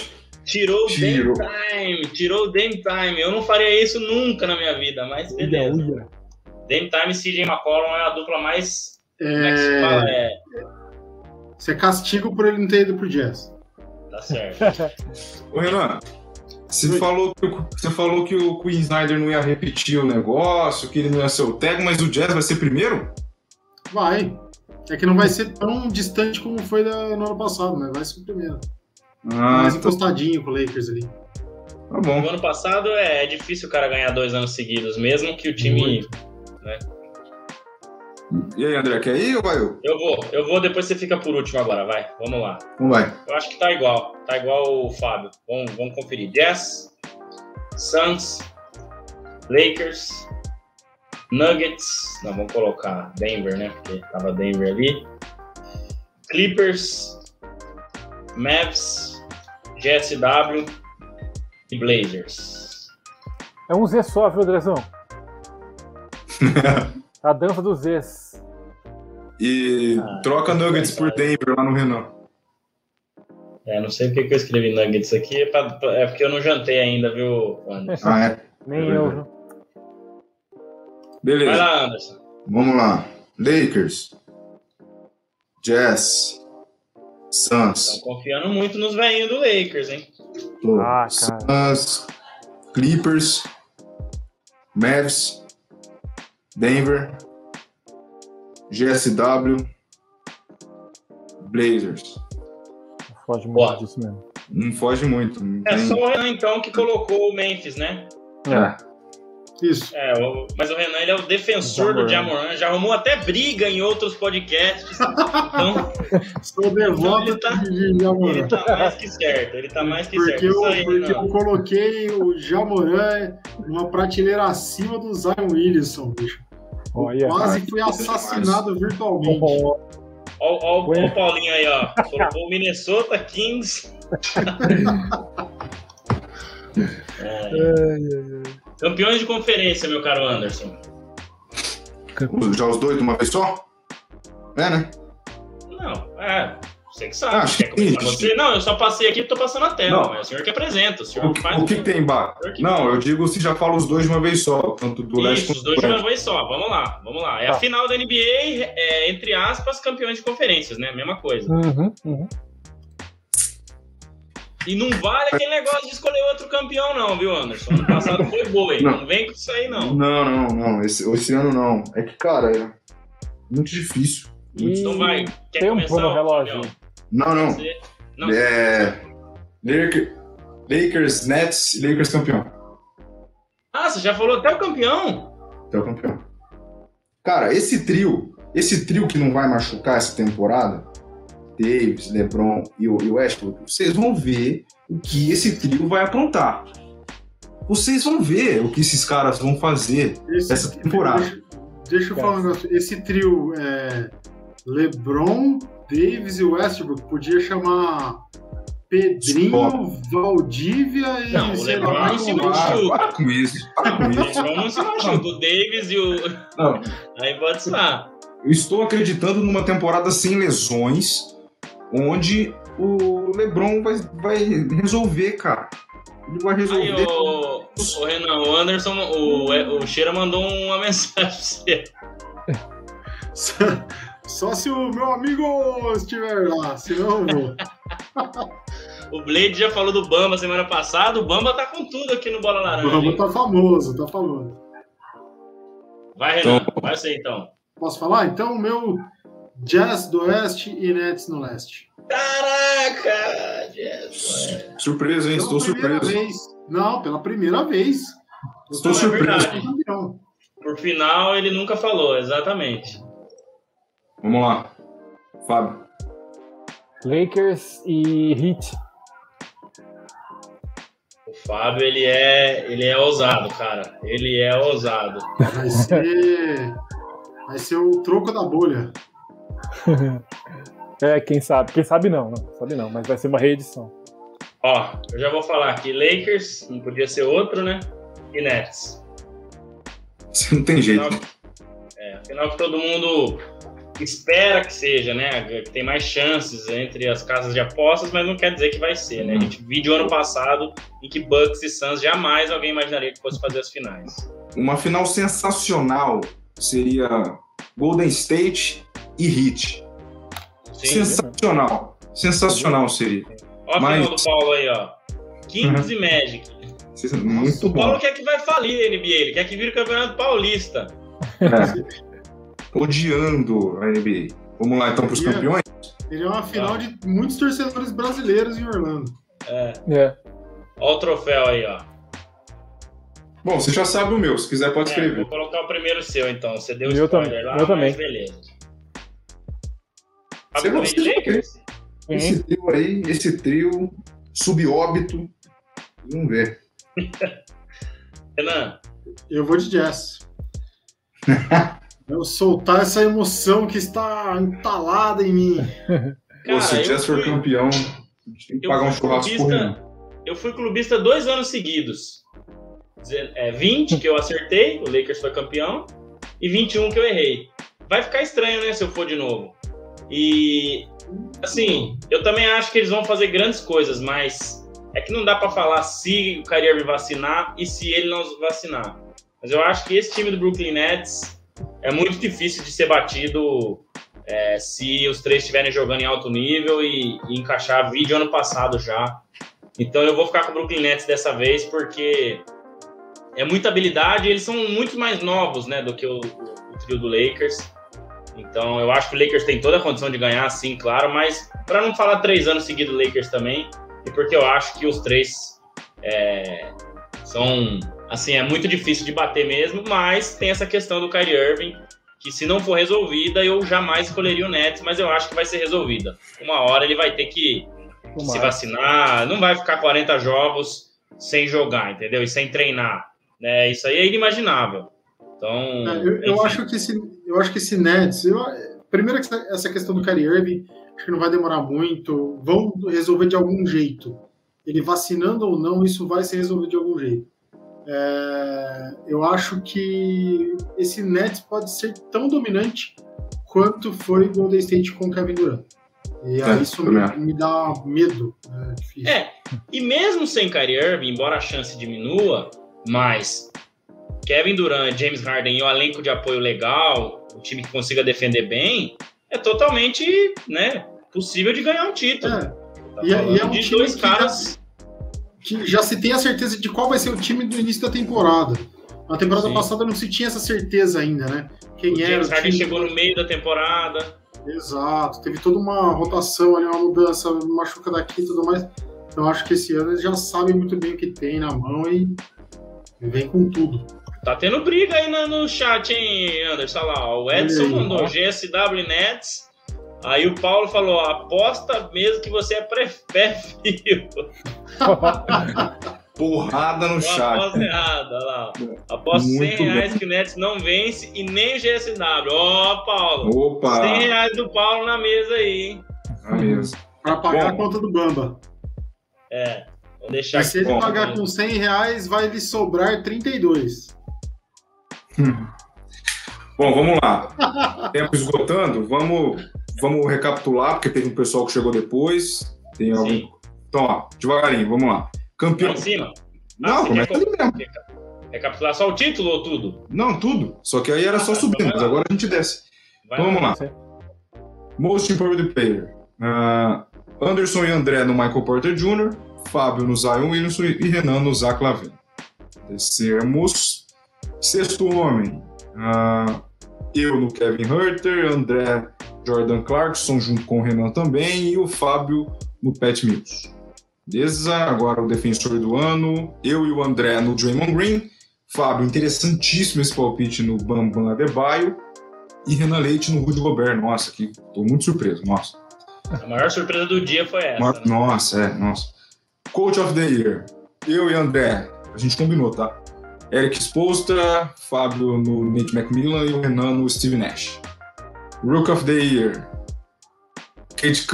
tirou o. Dame Time. Tirou o Dame Time. Eu não faria isso nunca na minha vida, mas olha, beleza. olha. Dame Time e CJ McCollum é a dupla mais. Como é que se fala? É, É, você é castigo por ele não ter ido pro Jazz. tá certo. Ô, Renan, você falou, que, o- você falou que o Queen Snyder não ia repetir o negócio, que ele não ia ser o tag, mas o Jazz vai ser primeiro? Vai. É que não vai ser tão distante como foi da- no ano passado, mas vai ser o primeiro. Ah, Mais tá, encostadinho com o Lakers ali. tá bom. No ano passado é, é difícil o cara ganhar dois anos seguidos, mesmo que o time. Muito. E aí, André, quer ir ou vai eu? Eu vou, eu vou, depois você fica por último agora, vai. Vamos lá. Vamos lá. Eu acho que tá igual. Tá igual o Fábio. Vamos, vamos conferir. Jazz, Suns, Lakers, Nuggets. Não, vamos colocar Denver, né? Porque tava Denver ali. Clippers, Mavs, GSW e Blazers. É um Z só, viu, Drezão? A dança dos Zs. E Ah, troca Nuggets por Denver lá no Renan. É, não sei porque que eu escrevi Nuggets aqui. É, pra- é porque eu não jantei ainda, viu, Anderson? Ah, é? Nem eu, viu? Vai Beleza. lá, Anderson. Vamos lá. Lakers. Jazz. Estão Suns. confiando muito nos velhinhos do Lakers, hein? Tô. Ah, Suns. Clippers. Mavs. Denver. GSW. Blazers. Foge muito Boa. disso mesmo. Não foge muito. não É tem- só o Renan, então, que colocou o Memphis, né? É. Isso. É, o- mas o Renan ele é o defensor do Jamoran. Jamoran, já arrumou até briga em outros podcasts. Então, Sou devoto Ele tá- de ele Jamoran. tá mais que certo. Ele tá mais que certo. Porque, eu, Isso aí, porque Renan. eu coloquei o Jamoran numa prateleira acima do Zion Williamson, bicho. Olha. Quase cara, fui que assassinado virtualmente. Ué. o Paulinho aí, ó. Colocou o Minnesota Kings. É, campeões de conferência, meu caro Anderson. Já os dois de uma vez só? É, né? Não, é. Você que sabe. Ah, Quer começar sim. você? Não, eu só passei aqui e tô passando a tela, Não. mas é o senhor que apresenta. O senhor O, que- faz o que, que tem que- Não, eu digo se já fala os dois de uma vez só, tanto do leste Isso, os quanto dois do de uma vez só. Vamos lá, vamos lá. É Tá. a final da NBA, é, entre aspas, campeões de conferências, né? Mesma coisa. Uhum, uhum. E não vale aquele negócio de escolher outro campeão, não, viu, Anderson? Ano passado foi boi. Não, Não. vem com isso aí, não. Não, não, não. Esse, esse ano não. É que, cara, é muito difícil. E Então vai. Quer tempo começar? no relógio. Não, não. Não. É. Lakers, Nets e Lakers campeão. Ah, você já falou até o campeão? Até o campeão. Cara, esse trio, esse trio que não vai machucar essa temporada, Davis, LeBron e o, e o Westbrook, vocês vão ver o que esse trio vai aprontar. Vocês vão ver o que esses caras vão fazer. Esse- Essa temporada. Deixa, deixa eu falar um negócio. Esse trio é, LeBron, Davis e Westbrook podia chamar Pedrinho, Valdívia e Não, o LeBron lá, não se machuca. Ah, para com isso. Para com O isso. LeBron não se machuca. O Davis e o. Não, Aí pode ser. Eu estou acreditando numa temporada sem lesões, onde o LeBron vai, vai resolver, cara. Ele vai Aí, resolver. o, o Renan, o Anderson, o, o Cheira mandou uma mensagem pra você. Só se o meu amigo estiver lá, senão eu vou. O Blade já falou do Bamba semana passada. O Bamba tá com tudo aqui no Bola O Laranja. Rambo hein? tá famoso, tá famoso. Vai, Renan. Vai você então. Posso falar? Então, o meu Jazz do Oeste e Nets no Leste. Caraca! Jesus. Surpresa, hein? Estou Pela surpreso. vez. Não, pela primeira vez. Estou surpreso. Por final, ele nunca falou, exatamente. Vamos lá. Fábio. Lakers e Heat. O Fábio, ele é, ele é ousado, cara. Ele é ousado. Vai ser. Vai ser o troco da bolha. é, quem sabe. Quem sabe não, não sabe não, mas vai ser uma reedição. Ó, eu já vou falar aqui. Lakers, não podia ser outro, né? E Nets. Não tem jeito. Afinal, é, afinal que todo mundo espera que seja, né? Tem mais chances entre as casas de apostas, mas não quer dizer que vai ser, né? A gente viu ano passado em que Bucks e Suns jamais alguém imaginaria que fosse fazer as finais. Uma final sensacional seria Golden State e Heat. Sim, sensacional. Sensacional seria. Olha mas... a final do Paulo aí, ó. Kings uhum. e Magic. Muito o Paulo quer que vai falir a NBA, ele quer que vire o Campeonato Paulista. É. odiando a NBA. Vamos lá então para os campeões? Ele é uma final de muitos torcedores brasileiros em Orlando. É. é. Olha o troféu aí, ó. Bom, você já sabe o meu, se quiser pode é, escrever. Vou colocar o primeiro seu então. Você deu o spoiler também. lá, eu também. beleza. Você você esse trio aí, esse trio subóbito. Vamos ver. Renan. Eu vou de jazz. Eu soltar essa emoção que está entalada em mim. Cara, se o Jazz for campeão, a gente tem que pagar um churrasco por mim. Eu fui clubista dois anos seguidos. É, 20 que eu acertei, o Lakers foi campeão, e 21 que eu errei. Vai ficar estranho, né, se eu for de novo. E, assim, eu também acho que eles vão fazer grandes coisas, mas é que não dá para falar se o Kyrie vacinar e se ele não vacinar. Mas eu acho que esse time do Brooklyn Nets é muito difícil de ser batido é, se os três estiverem jogando em alto nível e, e, encaixar vídeo ano passado já. Então eu vou ficar com o Brooklyn Nets dessa vez porque é muita habilidade eles são muito mais novos né, do que o, o, trio do Lakers. Então eu acho que o Lakers tem toda a condição de ganhar, sim, claro, mas para não falar três anos seguidos Lakers também, e porque eu acho que os três é, são Assim, é muito difícil de bater mesmo, mas tem essa questão do Kyrie Irving, que se não for resolvida, eu jamais escolheria o Nets, mas eu acho que vai ser resolvida. Uma hora ele vai ter que, se vacinar, não vai ficar 40 jogos sem jogar, entendeu? E sem treinar. Né? Isso aí é inimaginável. Então, é, eu, eu, acho que esse, eu acho que esse Nets, eu, primeiro essa questão do Kyrie Irving, acho que não vai demorar muito, vão resolver de algum jeito. Ele vacinando ou não, isso vai ser resolvido de algum jeito. É, eu acho que esse Nets pode ser tão dominante quanto foi o Golden State com o Kevin Durant. E é, isso me, me, dá medo. É, é, e mesmo sem Kyrie Irving, embora a chance diminua, mas Kevin Durant, James Harden e o elenco de apoio legal, o time que consiga defender bem, é totalmente né, possível de ganhar um título. É. Tá e, é, e é um de time dois caras que já se tem a certeza de qual vai ser o time do início da temporada. Na temporada Sim. passada não se tinha essa certeza ainda, né? Quem o era. O Harden chegou no meio da temporada. Exato, teve toda uma rotação ali, uma mudança, machuca daqui e tudo mais. Então acho que esse ano eles já sabem muito bem o que tem na mão e vem com tudo. Tá tendo briga aí no, chat, hein, Anderson? Olha lá, o Edson mandou ó. GSW Nets Aí o Paulo falou: aposta mesmo que você é pré-fio. Porrada no chat. Aposta errada, lá. Aposta 100 reais que o Nets não vence e nem o GSW. Ó, oh, Paulo. Opa! 100 reais do Paulo na mesa aí. Na mesa. Pra pagar Bom. a conta do Bamba. É. Vou deixar se ele pagar com 100 reais, vai lhe sobrar 32. Hum. Bom, vamos lá. Tempo esgotando, vamos vamos recapitular, porque teve um pessoal que chegou depois. Tem algum... Então, ó, devagarinho, vamos lá. Campeão. Lá em cima? Não, ah, começa ali mesmo. Recapitular só o título ou tudo? Não, tudo. Só que aí era ah, só tá, subindo, mas agora a gente desce. Vai então, vamos lá. Most Improved Player. Uh, Anderson e André no Michael Porter Jr., Fábio no Zion Williamson e Renan no Zach Lavin. Descemos. Sexto homem. Uh, eu no Kevin Herter, André Jordan Clarkson junto com o Renan também e o Fábio no Pat Mills. Beleza? Agora o defensor do ano, eu e o André no Draymond Green. Fábio, interessantíssimo esse palpite no Bambam Adebayo. E Renan Leite no Rudy Gobert. Nossa, que tô muito surpreso, nossa. A maior surpresa do dia foi essa. Né? Nossa, é, nossa. Coach of the Year. eu e André, a gente combinou, tá? Eric Sposta, Fábio no Nate McMillan e o Renan no Steve Nash. Rook of the Year, Cade,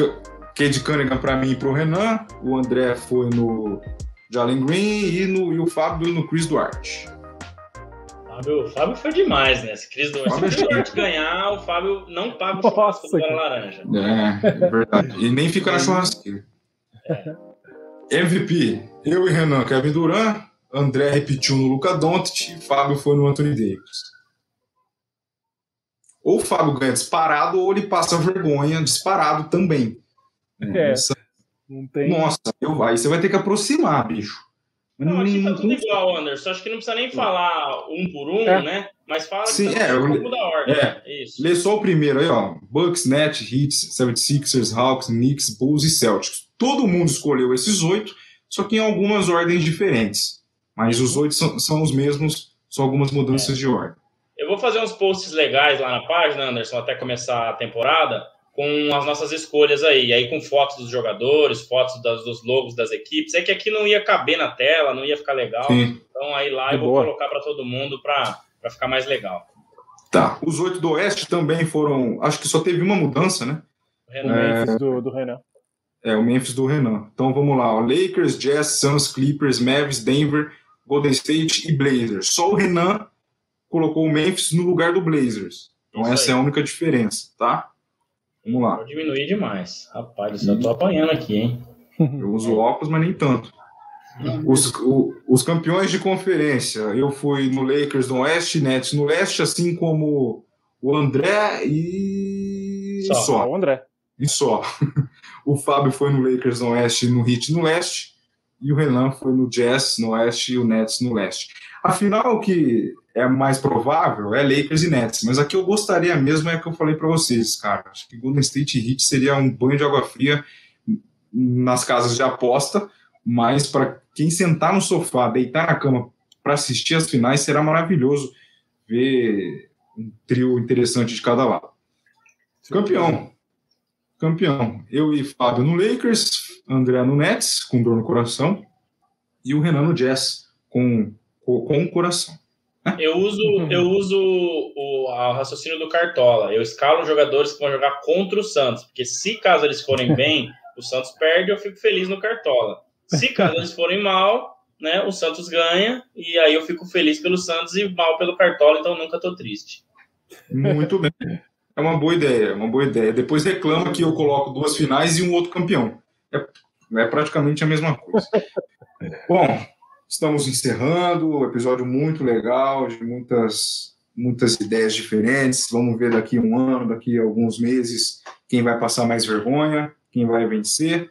Cade Cunningham para mim e pro Renan, o André foi no Jalen Green e, no, e o Fábio no Chris Duarte. Fábio, Fábio foi demais, né? Se Chris Duarte, se Chris Duarte ganhar, o Fábio não paga o churrasco do laranja. É, é verdade. E nem fica na churrasqueira. É. MVP, eu e Renan, Kevin Durant, André repetiu no Luca Doncic e Fábio foi no Anthony Davis. Ou o Fábio ganha disparado ou ele passa vergonha disparado também. É, Essa... não tem... Nossa, eu, aí você vai ter que aproximar, bicho. Não, aqui tá tudo igual, Anderson. Acho que não precisa nem falar um por um, é. né? Mas fala Sim, é, um da ordem. É. Isso. Lê só o primeiro aí, ó. Bucks, Nets, Heat, 76ers, Hawks, Knicks, Bulls e Celtics. Todo mundo escolheu esses oito, só que em algumas ordens diferentes. Mas os oito são, são os mesmos, só algumas mudanças é. de ordem. Eu vou fazer uns posts legais lá na página, Anderson, até começar a temporada, com as nossas escolhas aí, aí com fotos dos jogadores, fotos das, dos logos das equipes. É que aqui não ia caber na tela, não ia ficar legal. Sim. Então aí lá eu vou boa. colocar para todo mundo para ficar mais legal. Tá. Os oito do Oeste também foram. Acho que só teve uma mudança, né? O Renan. É... Memphis do, do Renan. É, o Memphis do Renan. Então vamos lá: ó. Lakers, Jazz, Suns, Clippers, Mavis, Denver, Golden State e Blazers. Só o Renan colocou o Memphis no lugar do Blazers. Então Isso essa aí. é a única diferença, tá? Vamos lá. Vou diminuir demais. Rapaz, eu tô apanhando aqui, hein? Eu uso óculos, mas nem tanto. Os, o, os campeões de conferência, eu fui no Lakers no Oeste, Nets no Leste, assim como o André e só. só. O André. E só. O Fábio foi no Lakers no Oeste e no Heat no Leste, e o Renan foi no Jazz no Oeste e o Nets no Leste. Afinal, o que é mais provável é Lakers e Nets. Mas aqui eu gostaria mesmo é que eu falei para vocês, cara. Acho que Golden State e Heat seria um banho de água fria nas casas de aposta, mas para quem sentar no sofá, deitar na cama para assistir as finais, será maravilhoso ver um trio interessante de cada lado. Campeão. Campeão. Eu e Fábio no Lakers, André no Nets, com dor no coração, e o Renan no Jazz, com, com, com o coração. Eu uso, eu uso o, o, raciocínio do Cartola. Eu escalo jogadores que vão jogar contra o Santos, porque se caso eles forem bem, o Santos perde, eu fico feliz no Cartola. Se caso eles forem mal, né, o Santos ganha e aí eu fico feliz pelo Santos e mal pelo Cartola, então nunca tô triste. Muito bem. É uma boa ideia, é uma boa ideia. Depois reclama que eu coloco duas finais e um outro campeão. É, é praticamente a mesma coisa. Bom, Estamos encerrando, um episódio muito legal, de muitas, muitas ideias diferentes. Vamos ver daqui a um ano, daqui a alguns meses, quem vai passar mais vergonha, quem vai vencer.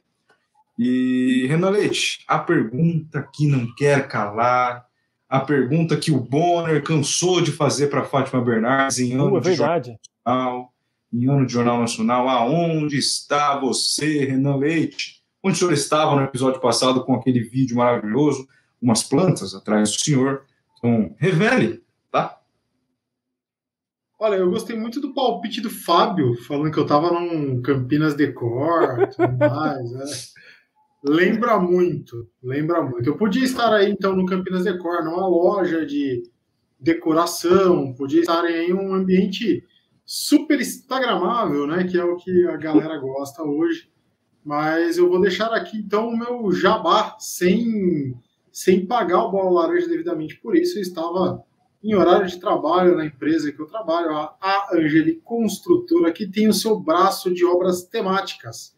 E, Renan Leite, a pergunta que não quer calar, a pergunta que o Bonner cansou de fazer para Fátima Bernardes em ano uh, de verdade. jornal, em ano de jornal nacional, aonde está você, Renan Leite? Onde o senhor estava no episódio passado com aquele vídeo maravilhoso? Umas plantas atrás do senhor. Então, revele, tá? Olha, eu gostei muito do palpite do Fábio, falando que eu tava num Campinas Decor tudo mais. Né? Lembra muito, lembra muito. Eu podia estar aí, então, no Campinas Decor, numa loja de decoração, podia estar em um ambiente super instagramável, né, que é o que a galera gosta hoje. Mas eu vou deixar aqui, então, o meu jabá sem sem pagar o bola laranja devidamente. Por isso, eu estava em horário de trabalho na empresa que eu trabalho, a Angeli Construtora, que tem o seu braço de obras temáticas.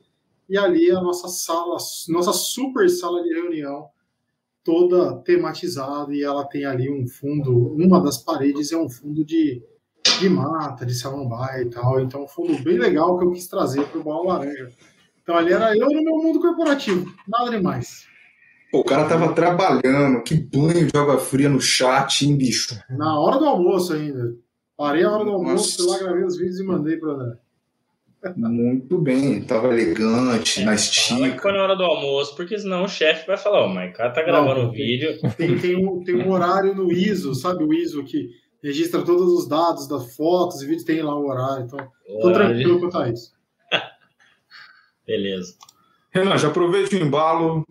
E ali a nossa sala, nossa super sala de reunião, toda tematizada, e ela tem ali um fundo, uma das paredes é um fundo de, de mata, de samambaia e tal. Então, um fundo bem legal que eu quis trazer para o Bola Laranja. Então, ali era eu no meu mundo corporativo, nada demais. Pô, o cara tava trabalhando, que banho de água fria no chat, hein, bicho? Na hora do almoço ainda. Parei a hora do almoço, fui lá, gravei os vídeos e mandei pro André. Muito bem, tava elegante, é, na estica. Foi na hora do almoço, porque senão o chefe vai falar, ó, oh, mas o cara tá gravando o vídeo. Tem, tem, um, tem um horário no ISO, sabe o ISO que registra todos os dados das fotos e vídeos, tem lá o horário, então tô horário. tranquilo quanto a isso. Beleza. Renan, já aproveita o embalo,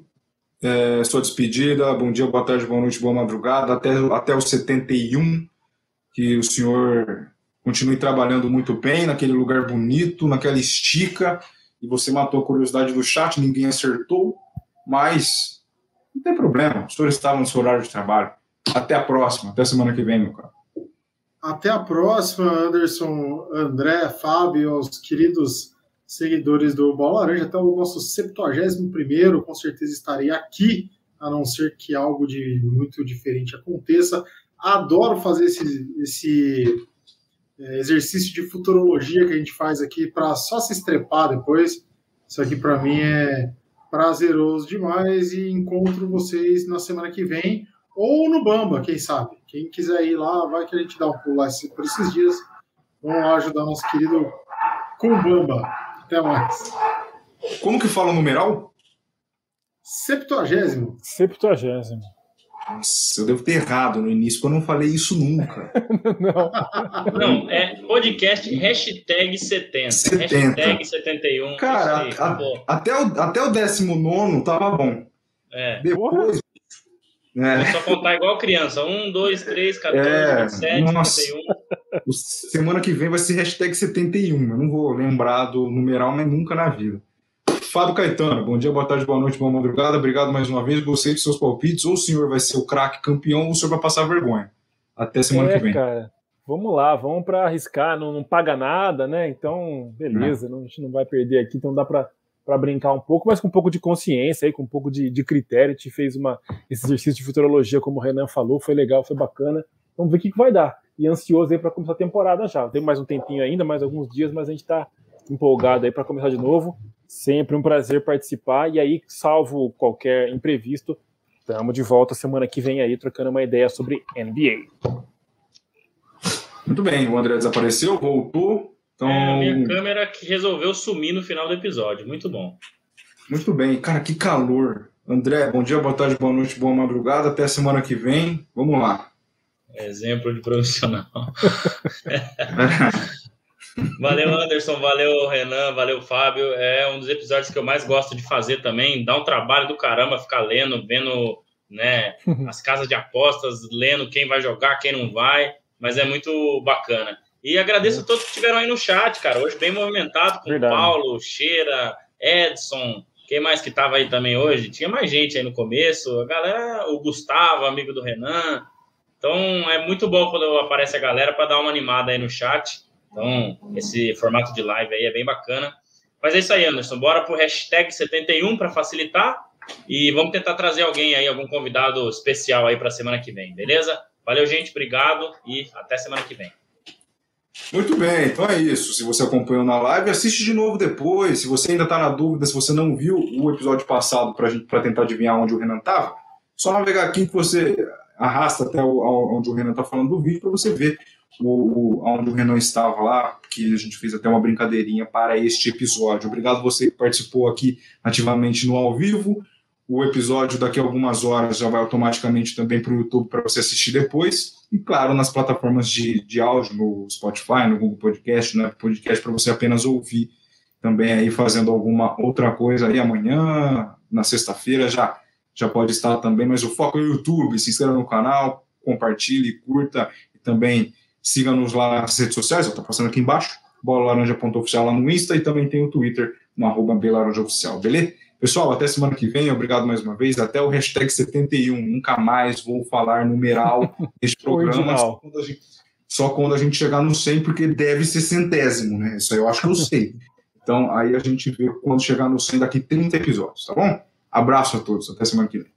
é, sua despedida. Bom dia, boa tarde, boa noite, boa madrugada. Até, até os 71, que o senhor continue trabalhando muito bem naquele lugar bonito, naquela estica. E você matou a curiosidade do chat, ninguém acertou, mas não tem problema, o senhor estava no seu horário de trabalho. Até a próxima, até semana que vem, meu cara. Até a próxima, Anderson, André, Fábio, os queridos seguidores do Bola Laranja, até o nosso 71 com certeza estarei aqui, a não ser que algo de muito diferente aconteça. Adoro fazer esse, esse é, exercício de futurologia que a gente faz aqui para só se estrepar depois. Isso aqui para mim é prazeroso demais e encontro vocês na semana que vem ou no Bamba, quem sabe. Quem quiser ir lá, vai que a gente dá um pulo lá por esses dias. Vamos lá ajudar nosso querido Kumbamba. Até mais. Como que fala o numeral? Septuagésimo. Septuagésimo. Nossa, eu devo ter errado no início, porque eu não falei isso nunca. não. Não, é podcast hashtag 70. 70. Hashtag 71. Cara, aí, a, até, o, até o 19 tava bom. É. Depois. É. só contar igual criança. 1, 2, 3, 14, é. 27, nossa. 71. Semana que vem vai ser hashtag 71. Eu não vou lembrar do numeral, mas nunca na vida. Fábio Caetano, bom dia, boa tarde, boa noite, boa madrugada. Obrigado mais uma vez. Gostei de seus palpites. Ou o senhor vai ser o craque campeão, ou o senhor vai passar vergonha. Até semana é, que vem. Cara, vamos lá, vamos para arriscar. Não, não, paga nada, né? Então, beleza, não. a gente não vai perder aqui, então dá para para brincar um pouco, mas com um pouco de consciência, aí, com um pouco de, de critério. Gente fez uma, esse exercício de futurologia, como o Renan falou, foi legal, foi bacana. Vamos ver o que, que vai dar e ansioso aí para começar a temporada já. Tem mais um tempinho ainda, mais alguns dias, mas a gente está empolgado aí para começar de novo. Sempre um prazer participar e aí, salvo qualquer imprevisto, estamos de volta semana que vem aí trocando uma ideia sobre NBA. Muito bem, o André desapareceu, voltou. Então... É a minha câmera que resolveu sumir no final do episódio. Muito bom. Muito bem, cara, que calor. André, bom dia, boa tarde, boa noite, boa madrugada. Até semana que vem. Vamos lá. Exemplo de profissional. valeu, Anderson, valeu, Renan, valeu, Fábio. É um dos episódios que eu mais gosto de fazer também. Dá um trabalho do caramba ficar lendo, vendo né, as casas de apostas, lendo quem vai jogar, quem não vai, mas é muito bacana. E agradeço a todos que estiveram aí no chat, cara. Hoje bem movimentado com Verdade. Paulo, Cheira, Edson. Quem mais que estava aí também hoje? Tinha mais gente aí no começo. A galera, o Gustavo, amigo do Renan. Então é muito bom quando aparece a galera para dar uma animada aí no chat. Então, esse formato de live aí é bem bacana. Mas é isso aí, Anderson. Bora pro hashtag 71 para facilitar. E vamos tentar trazer alguém aí, algum convidado especial aí para a semana que vem, beleza? Valeu, gente. Obrigado e até semana que vem. Muito bem, então é isso. Se você acompanhou na live, assiste de novo depois. Se você ainda está na dúvida, se você não viu o episódio passado para tentar adivinhar onde o Renan estava, só navegar aqui que você arrasta até o, onde o Renan está falando do vídeo para você ver o, o, onde o Renan estava lá, que a gente fez até uma brincadeirinha para este episódio. Obrigado você que participou aqui ativamente no ao vivo. O episódio daqui a algumas horas já vai automaticamente também para o YouTube para você assistir depois. E claro, nas plataformas de, de áudio, no Spotify, no Google Podcast, no Podcast, para você apenas ouvir também aí fazendo alguma outra coisa aí amanhã, na sexta-feira já já pode estar também, mas o foco é o YouTube. Se inscreva no canal, compartilhe, curta e também siga-nos lá nas redes sociais, está passando aqui embaixo, bola-laranja.oficial lá no Insta e também tem o Twitter no arroba belaranjaoficial, beleza? Pessoal, até semana que vem, obrigado mais uma vez, até o hashtag 71, nunca mais vou falar numeral neste programa, só quando, gente, só quando, a gente, chegar no 100, porque deve ser centésimo, né? Isso aí eu acho que eu sei. Então, aí a gente vê quando chegar no 100 daqui 30 episódios, tá bom? Abraço a todos, até semana que vem.